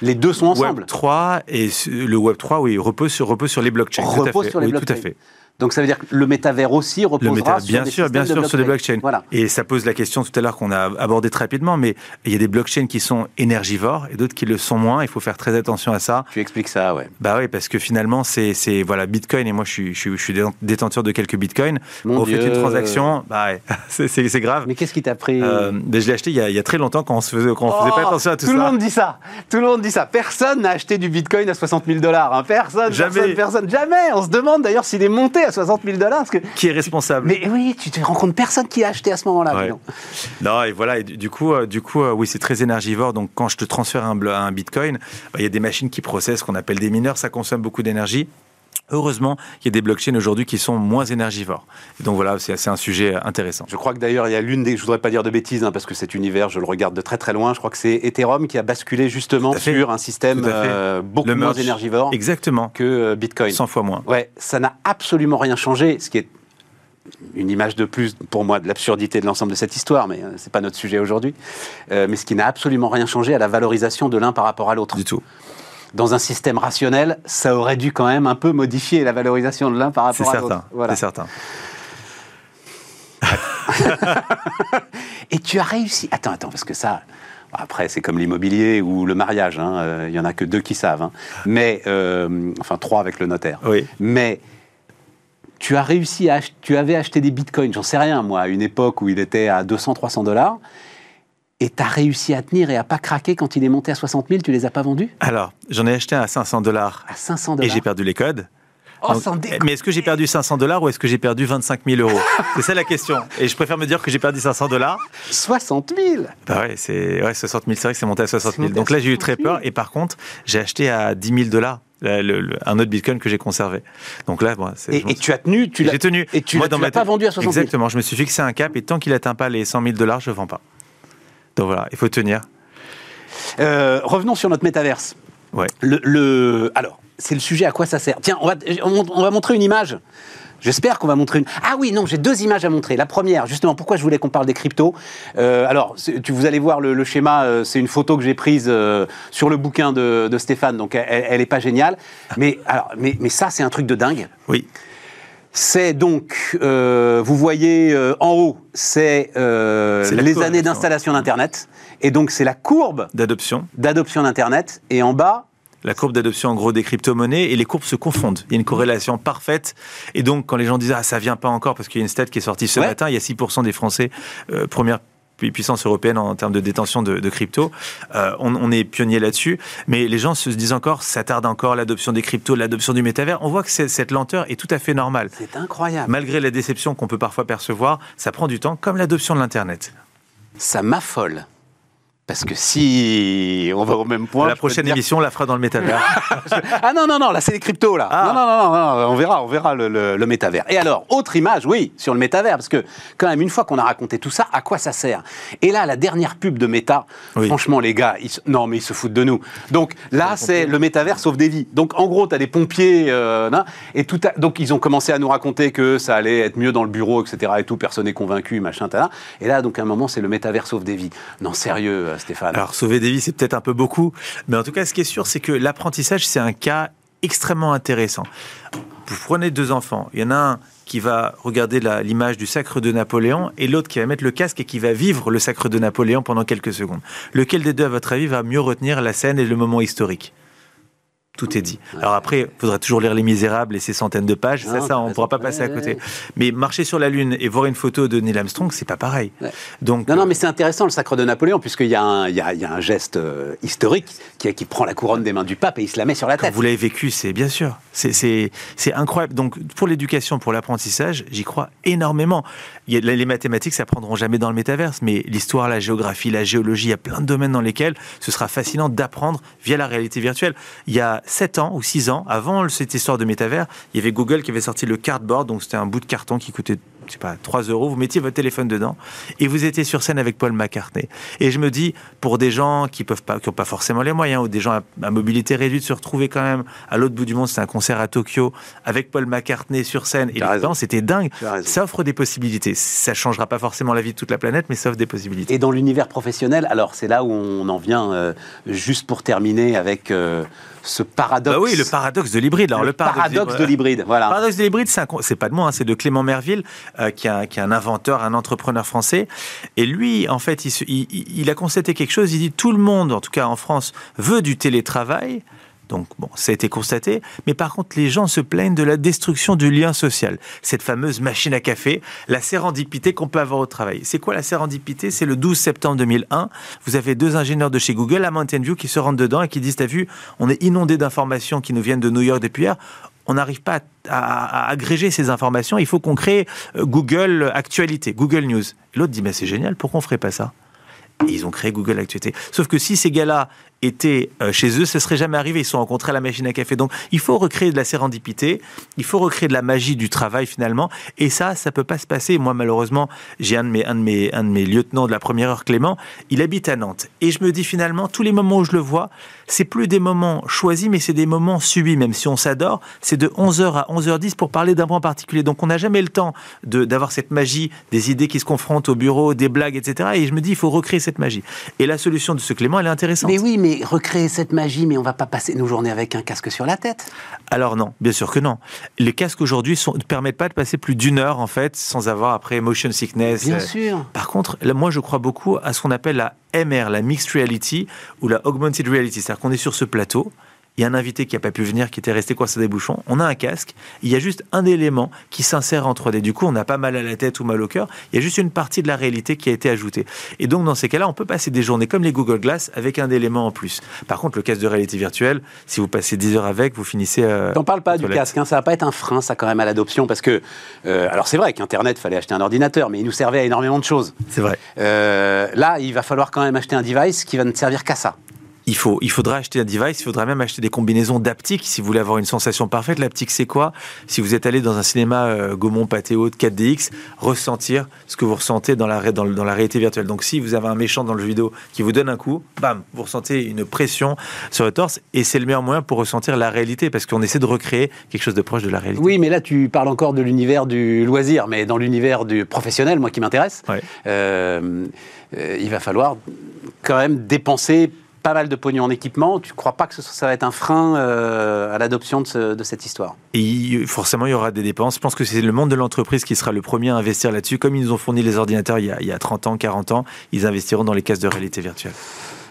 Les deux sont ensemble? Web 3 et le Web 3, oui, repose sur, repose sur les blockchains. Repose sur les blockchains. Tout à fait. Donc ça veut dire que le métavers aussi reposera sur bien sûr, bien sûr, sur des blockchains. Voilà. Et ça pose la question tout à l'heure qu'on a abordé très rapidement, mais il y a des blockchains qui sont énergivores et d'autres qui le sont moins. Il faut faire très attention à ça. Tu expliques ça, ouais. Bah oui, parce que finalement, c'est voilà Bitcoin et moi je suis, je suis, détenteur de quelques Bitcoins. Mon on fait une transaction, bah ouais, c'est grave. Mais qu'est-ce qui t'a pris? Euh, ben, Je l'ai acheté il y, a, il y, a, très longtemps quand on se faisait, quand on faisait pas oh, attention à tout, ça. Tout le monde dit ça. Tout le monde dit ça. Personne n'a acheté du Bitcoin à 60 000 dollars. Hein. Personne, jamais. personne, personne, jamais. On se demande d'ailleurs s'il est monté à 60 000 dollars qui est responsable. Mais oui, tu te compte, personne qui a acheté à ce moment-là. Non. et voilà, et du coup, euh, du coup euh, oui, c'est très énergivore. Donc, quand je te transfère un, un bitcoin, bah, il y a des machines qui processent, qu'on appelle des mineurs, ça consomme beaucoup d'énergie. Heureusement, il y a des blockchains aujourd'hui qui sont moins énergivores. donc voilà, c'est un sujet intéressant. Je crois que d'ailleurs, il y a l'une des. Je voudrais pas dire de bêtises, hein, parce que cet univers, je le regarde de très très loin. Je crois que c'est Ethereum qui a basculé justement sur un système euh, beaucoup moins énergivore Exactement. que euh, Bitcoin. 100 fois moins. Ouais, ça n'a absolument rien changé, ce qui est une image de plus pour moi de l'absurdité de l'ensemble de cette histoire, mais euh, c'est pas notre sujet aujourd'hui. mais ce qui n'a absolument rien changé à la valorisation de l'un par rapport à l'autre. Du tout dans un système rationnel, ça aurait dû quand même un peu modifier la valorisation de l'un par rapport à l'autre. C'est certain. Et tu as réussi. Attends, attends, parce que ça. Après, c'est comme l'immobilier ou le mariage. Hein, euh, il y en a que deux qui savent. Hein. Mais euh, enfin trois avec le notaire. Oui. Mais tu as réussi à. Tu avais acheté des bitcoins. J'en sais rien moi. À une époque où il était à 200-300 dollars et tu as réussi à tenir et à pas craquer quand il est monté à 60 000, tu les as pas vendus? Alors, j'en ai acheté à 500 dollars. À 500 dollars. Et j'ai perdu les codes. Oh, sans déconner. mais est-ce que j'ai perdu 500 dollars ou est-ce que j'ai perdu 25 000 euros? C'est ça la question. Et je préfère me dire que j'ai perdu 500 dollars. 60 000 Bah ouais, c'est ouais, 60 000, c'est vrai que c'est monté à 60 C'est 000. monté Donc là, j'ai eu 60 très 000. peur. Et par contre, j'ai acheté à 10 000 dollars le- un autre bitcoin que j'ai conservé. Donc là, moi, c'est- Et, et tu as tenu, tu l'as J'ai tenu. Et tu l'as pas vendu à 60 000 Exactement. Je me suis fixé un cap et tant qu'il n'atteint pas les 100 000 dollars, je ne vends pas. Donc voilà, il faut tenir. Euh, revenons sur notre métaverse. Ouais. Le, le- alors, c'est le sujet à quoi ça sert? Tiens, on va, on, on va montrer une image. J'espère qu'on va montrer une. Ah oui, non, j'ai deux images à montrer. La première, justement, pourquoi je voulais qu'on parle des cryptos? Euh, alors, tu, vous allez voir le, le schéma. euh, c'est une photo que j'ai prise euh, sur le bouquin de, de Stéphane, donc elle, elle est pas géniale. Mais alors, mais, mais ça, c'est un truc de dingue. Oui. C'est donc, euh, vous voyez euh, en haut, c'est euh, les courbe, années d'installation d'Internet. Et donc, c'est la courbe D'adoption. d'adoption d'Internet. Et en bas, La courbe d'adoption, en gros, des crypto-monnaies et les courbes se confondent. Il y a une corrélation parfaite. Et donc, quand les gens disent Ah, ça vient pas encore, parce qu'il y a une stat qui est sortie ce Ouais. matin, il y a 6% des Français, euh, première pu- puissance européenne en termes de détention de, de crypto. Euh, on, on est pionnier là-dessus. Mais les gens se disent encore Ça tarde encore l'adoption des cryptos, l'adoption du métavers. On voit que cette lenteur est tout à fait normale. c'est incroyable. Malgré la déception qu'on peut parfois percevoir, ça prend du temps, comme l'adoption de l'Internet. Ça m'affole. Parce que si on va au même point. la prochaine dire- émission, on la fera dans le métavers. Ah non, non, non, là c'est les cryptos là. Ah. Non, non, non, non, on verra, on verra le, le- le métavers. Et alors, autre image, oui, sur le métavers, parce que quand même, une fois qu'on a raconté tout ça, à quoi ça sert? Et là, la dernière pub de Meta, Oui. franchement, les gars, ils non, mais ils se foutent de nous. Donc là, c'est le métavers sauve des vies. Donc en gros, tu as des pompiers, euh, et tout a- donc ils ont commencé à nous raconter que ça allait être mieux dans le bureau, etc. Et tout, personne n'est convaincu, machin, tada. Et là, donc à un moment, c'est le métavers sauve des vies. Non, sérieux, Alors, sauver des vies, c'est peut-être un peu beaucoup. Mais en tout cas, ce qui est sûr, c'est que l'apprentissage, c'est un cas extrêmement intéressant. Vous prenez deux enfants. Il y en a un qui va regarder l'image du sacre de Napoléon et l'autre qui va mettre le casque et qui va vivre le sacre de Napoléon pendant quelques secondes. Lequel des deux, à votre avis, va mieux retenir la scène et le moment historique? Tout est dit. Alors après, il faudra toujours lire Les Misérables et ses centaines de pages. Non, ça, on ne pourra pas passer à côté. ouais. Mais marcher sur la Lune et voir une photo de Neil Armstrong, c'est pas pareil. Donc, Non, non, mais c'est intéressant le sacre de Napoléon, puisqu'il y, a un- il y a, il y a un geste euh, historique qui, qui prend la couronne des mains du pape et il se la met sur la Quand tête. vous l'avez vécu, c'est bien sûr. C'est- C'est c'est incroyable. Donc, pour l'éducation, pour l'apprentissage, j'y crois énormément. Il y a, les mathématiques, ça prendront jamais dans le métaverse, mais l'histoire, la géographie, la géologie, il y a plein de domaines dans lesquels ce sera fascinant d'apprendre via la réalité virtuelle. Il y a 7 ans ou 6 ans, avant cette histoire de métavers, il y avait Google qui avait sorti le cardboard, donc c'était un bout de carton qui coûtait je sais pas, 3 euros, vous mettiez votre téléphone dedans et vous étiez sur scène avec Paul McCartney. Et je me dis, pour des gens qui peuvent pas, qui n'ont pas forcément les moyens ou des gens à, à mobilité réduite, se retrouver quand même à l'autre bout du monde, c'est un concert à Tokyo avec Paul McCartney sur scène. Et l'expérience c'était dingue. Ça offre des possibilités. Ça changera pas forcément la vie de toute la planète, mais ça offre des possibilités. Et dans l'univers professionnel, alors c'est là où on en vient, euh, juste pour terminer avec euh, ce paradoxe. Bah oui, le paradoxe de l'hybride. Alors, Le le, paradoxe de l'hybride, Le voilà. paradoxe de l'hybride, c'est un pas de moi, hein, c'est de Clément Merville, euh, qui, est un, inventeur, un entrepreneur français. Et lui, en fait, il a constaté quelque chose. Il dit tout le monde, en tout cas en France, veut du télétravail. Donc, bon, ça a été constaté. Mais par contre, les gens se plaignent de la destruction du lien social. Cette fameuse machine à café, la sérendipité qu'on peut avoir au travail. C'est quoi la sérendipité? C'est le 12 septembre 2001. Vous avez deux ingénieurs de chez Google à Mountain View qui se rendent dedans et qui disent T'as vu, on est inondé d'informations qui nous viennent de New York depuis hier. On n'arrive pas à, agréger ces informations. Il faut qu'on crée euh, Google Actualité, Google News. L'autre dit Mais c'est génial, pourquoi on ferait pas ça? Ils ont créé Google Actualité. Sauf que si ces gars-là étaient euh, chez eux, ce serait jamais arrivé. Ils se sont rencontrés à la machine à café. Donc, il faut recréer de la sérendipité. Il faut recréer de la magie du travail finalement. Et ça, ça peut pas se passer. Moi, malheureusement, j'ai un de mes, un de mes, un de mes lieutenants de la première heure, Clément. Il habite à Nantes. Et je me dis finalement, tous les moments où je le vois, c'est plus des moments choisis, mais c'est des moments subis. Même si on s'adore, c'est de 11h à 11h10 pour parler d'un point particulier. Donc, on n'a jamais le temps d'avoir cette magie, des idées qui se confrontent au bureau, des blagues, etc. Et je me dis, il faut recréer cette magie. Et la solution de ce Clément, elle est intéressante. Mais oui, mais recréer cette magie, mais on va pas passer nos journées avec un casque sur la tête. Alors non, bien sûr que non. Les casques aujourd'hui ne permettent pas de passer plus d'une heure en fait sans avoir après motion sickness. Bien Euh, sûr. Par contre, là, moi je crois beaucoup à ce qu'on appelle la MR, la mixed reality ou la augmented reality, c'est-à-dire qu'on est sur ce plateau il y a un invité qui n'a pas pu venir, qui était resté coincé des bouchons, on a un casque, il y a juste un élément qui s'insère en 3D. Du coup, on n'a pas mal à la tête ou mal au cœur, il y a juste une partie de la réalité qui a été ajoutée. Et donc, dans ces cas-là, on peut passer des journées comme les Google Glass avec un élément en plus. Par contre, le casque de réalité virtuelle, si vous passez 10 heures avec, vous finissez... Euh, T'en parles pas du casque, hein, ça va pas être un frein, ça, quand même, à l'adoption, parce que... Euh, alors, c'est vrai qu'Internet, fallait acheter un ordinateur, mais il nous servait à énormément de choses. C'est vrai. Euh, là, il va falloir quand même acheter un device qui va ne servir qu'à ça il, faut, il faudra acheter un device, il faudra même acheter des combinaisons d'aptique si vous voulez avoir une sensation parfaite. L'aptique, c'est quoi? Si vous êtes allé dans un cinéma euh, Gaumont, Pathé Haute, 4DX, ressentir ce que vous ressentez dans la, dans, dans, la réalité virtuelle. Donc, si vous avez un méchant dans le jeu vidéo qui vous donne un coup, bam, vous ressentez une pression sur le torse et c'est le meilleur moyen pour ressentir la réalité parce qu'on essaie de recréer quelque chose de proche de la réalité. Oui, mais là, tu parles encore de l'univers du loisir, mais dans l'univers du professionnel, moi qui m'intéresse, euh, euh, il va falloir quand même dépenser pas mal de pognon en équipement. Tu ne crois pas que ça va être un frein euh, à l'adoption de, cette histoire? Et forcément, il y aura des dépenses. Je pense que c'est le monde de l'entreprise qui sera le premier à investir là-dessus. Comme ils nous ont fourni les ordinateurs il y, a, 30 ans, 40 ans, ils investiront dans les cases de réalité virtuelle.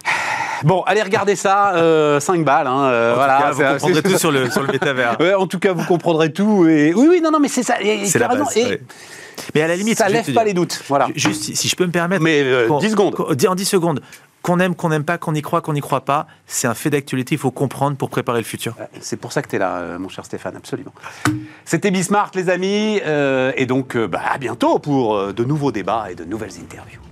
Bon, allez regarder ça, 5 euh, balles. Hein, euh, voilà, vous comprendrez tout sur le, sur le métavers. en tout cas, vous comprendrez tout. Et... Oui, oui, non, non, mais c'est ça. C'est la base. Mais à la limite, ça lève pas les doutes. Voilà. Juste, si je peux me permettre. Mais 10 secondes. En 10 secondes, qu'on aime, qu'on n'aime pas, qu'on y croit, qu'on n'y croit pas, c'est un fait d'actualité, il faut comprendre pour préparer le futur. C'est pour ça que tu es là, euh, mon cher Stéphane, absolument. C'était Bismart, les amis, euh, et donc euh, bah, à bientôt pour de nouveaux débats et de nouvelles interviews.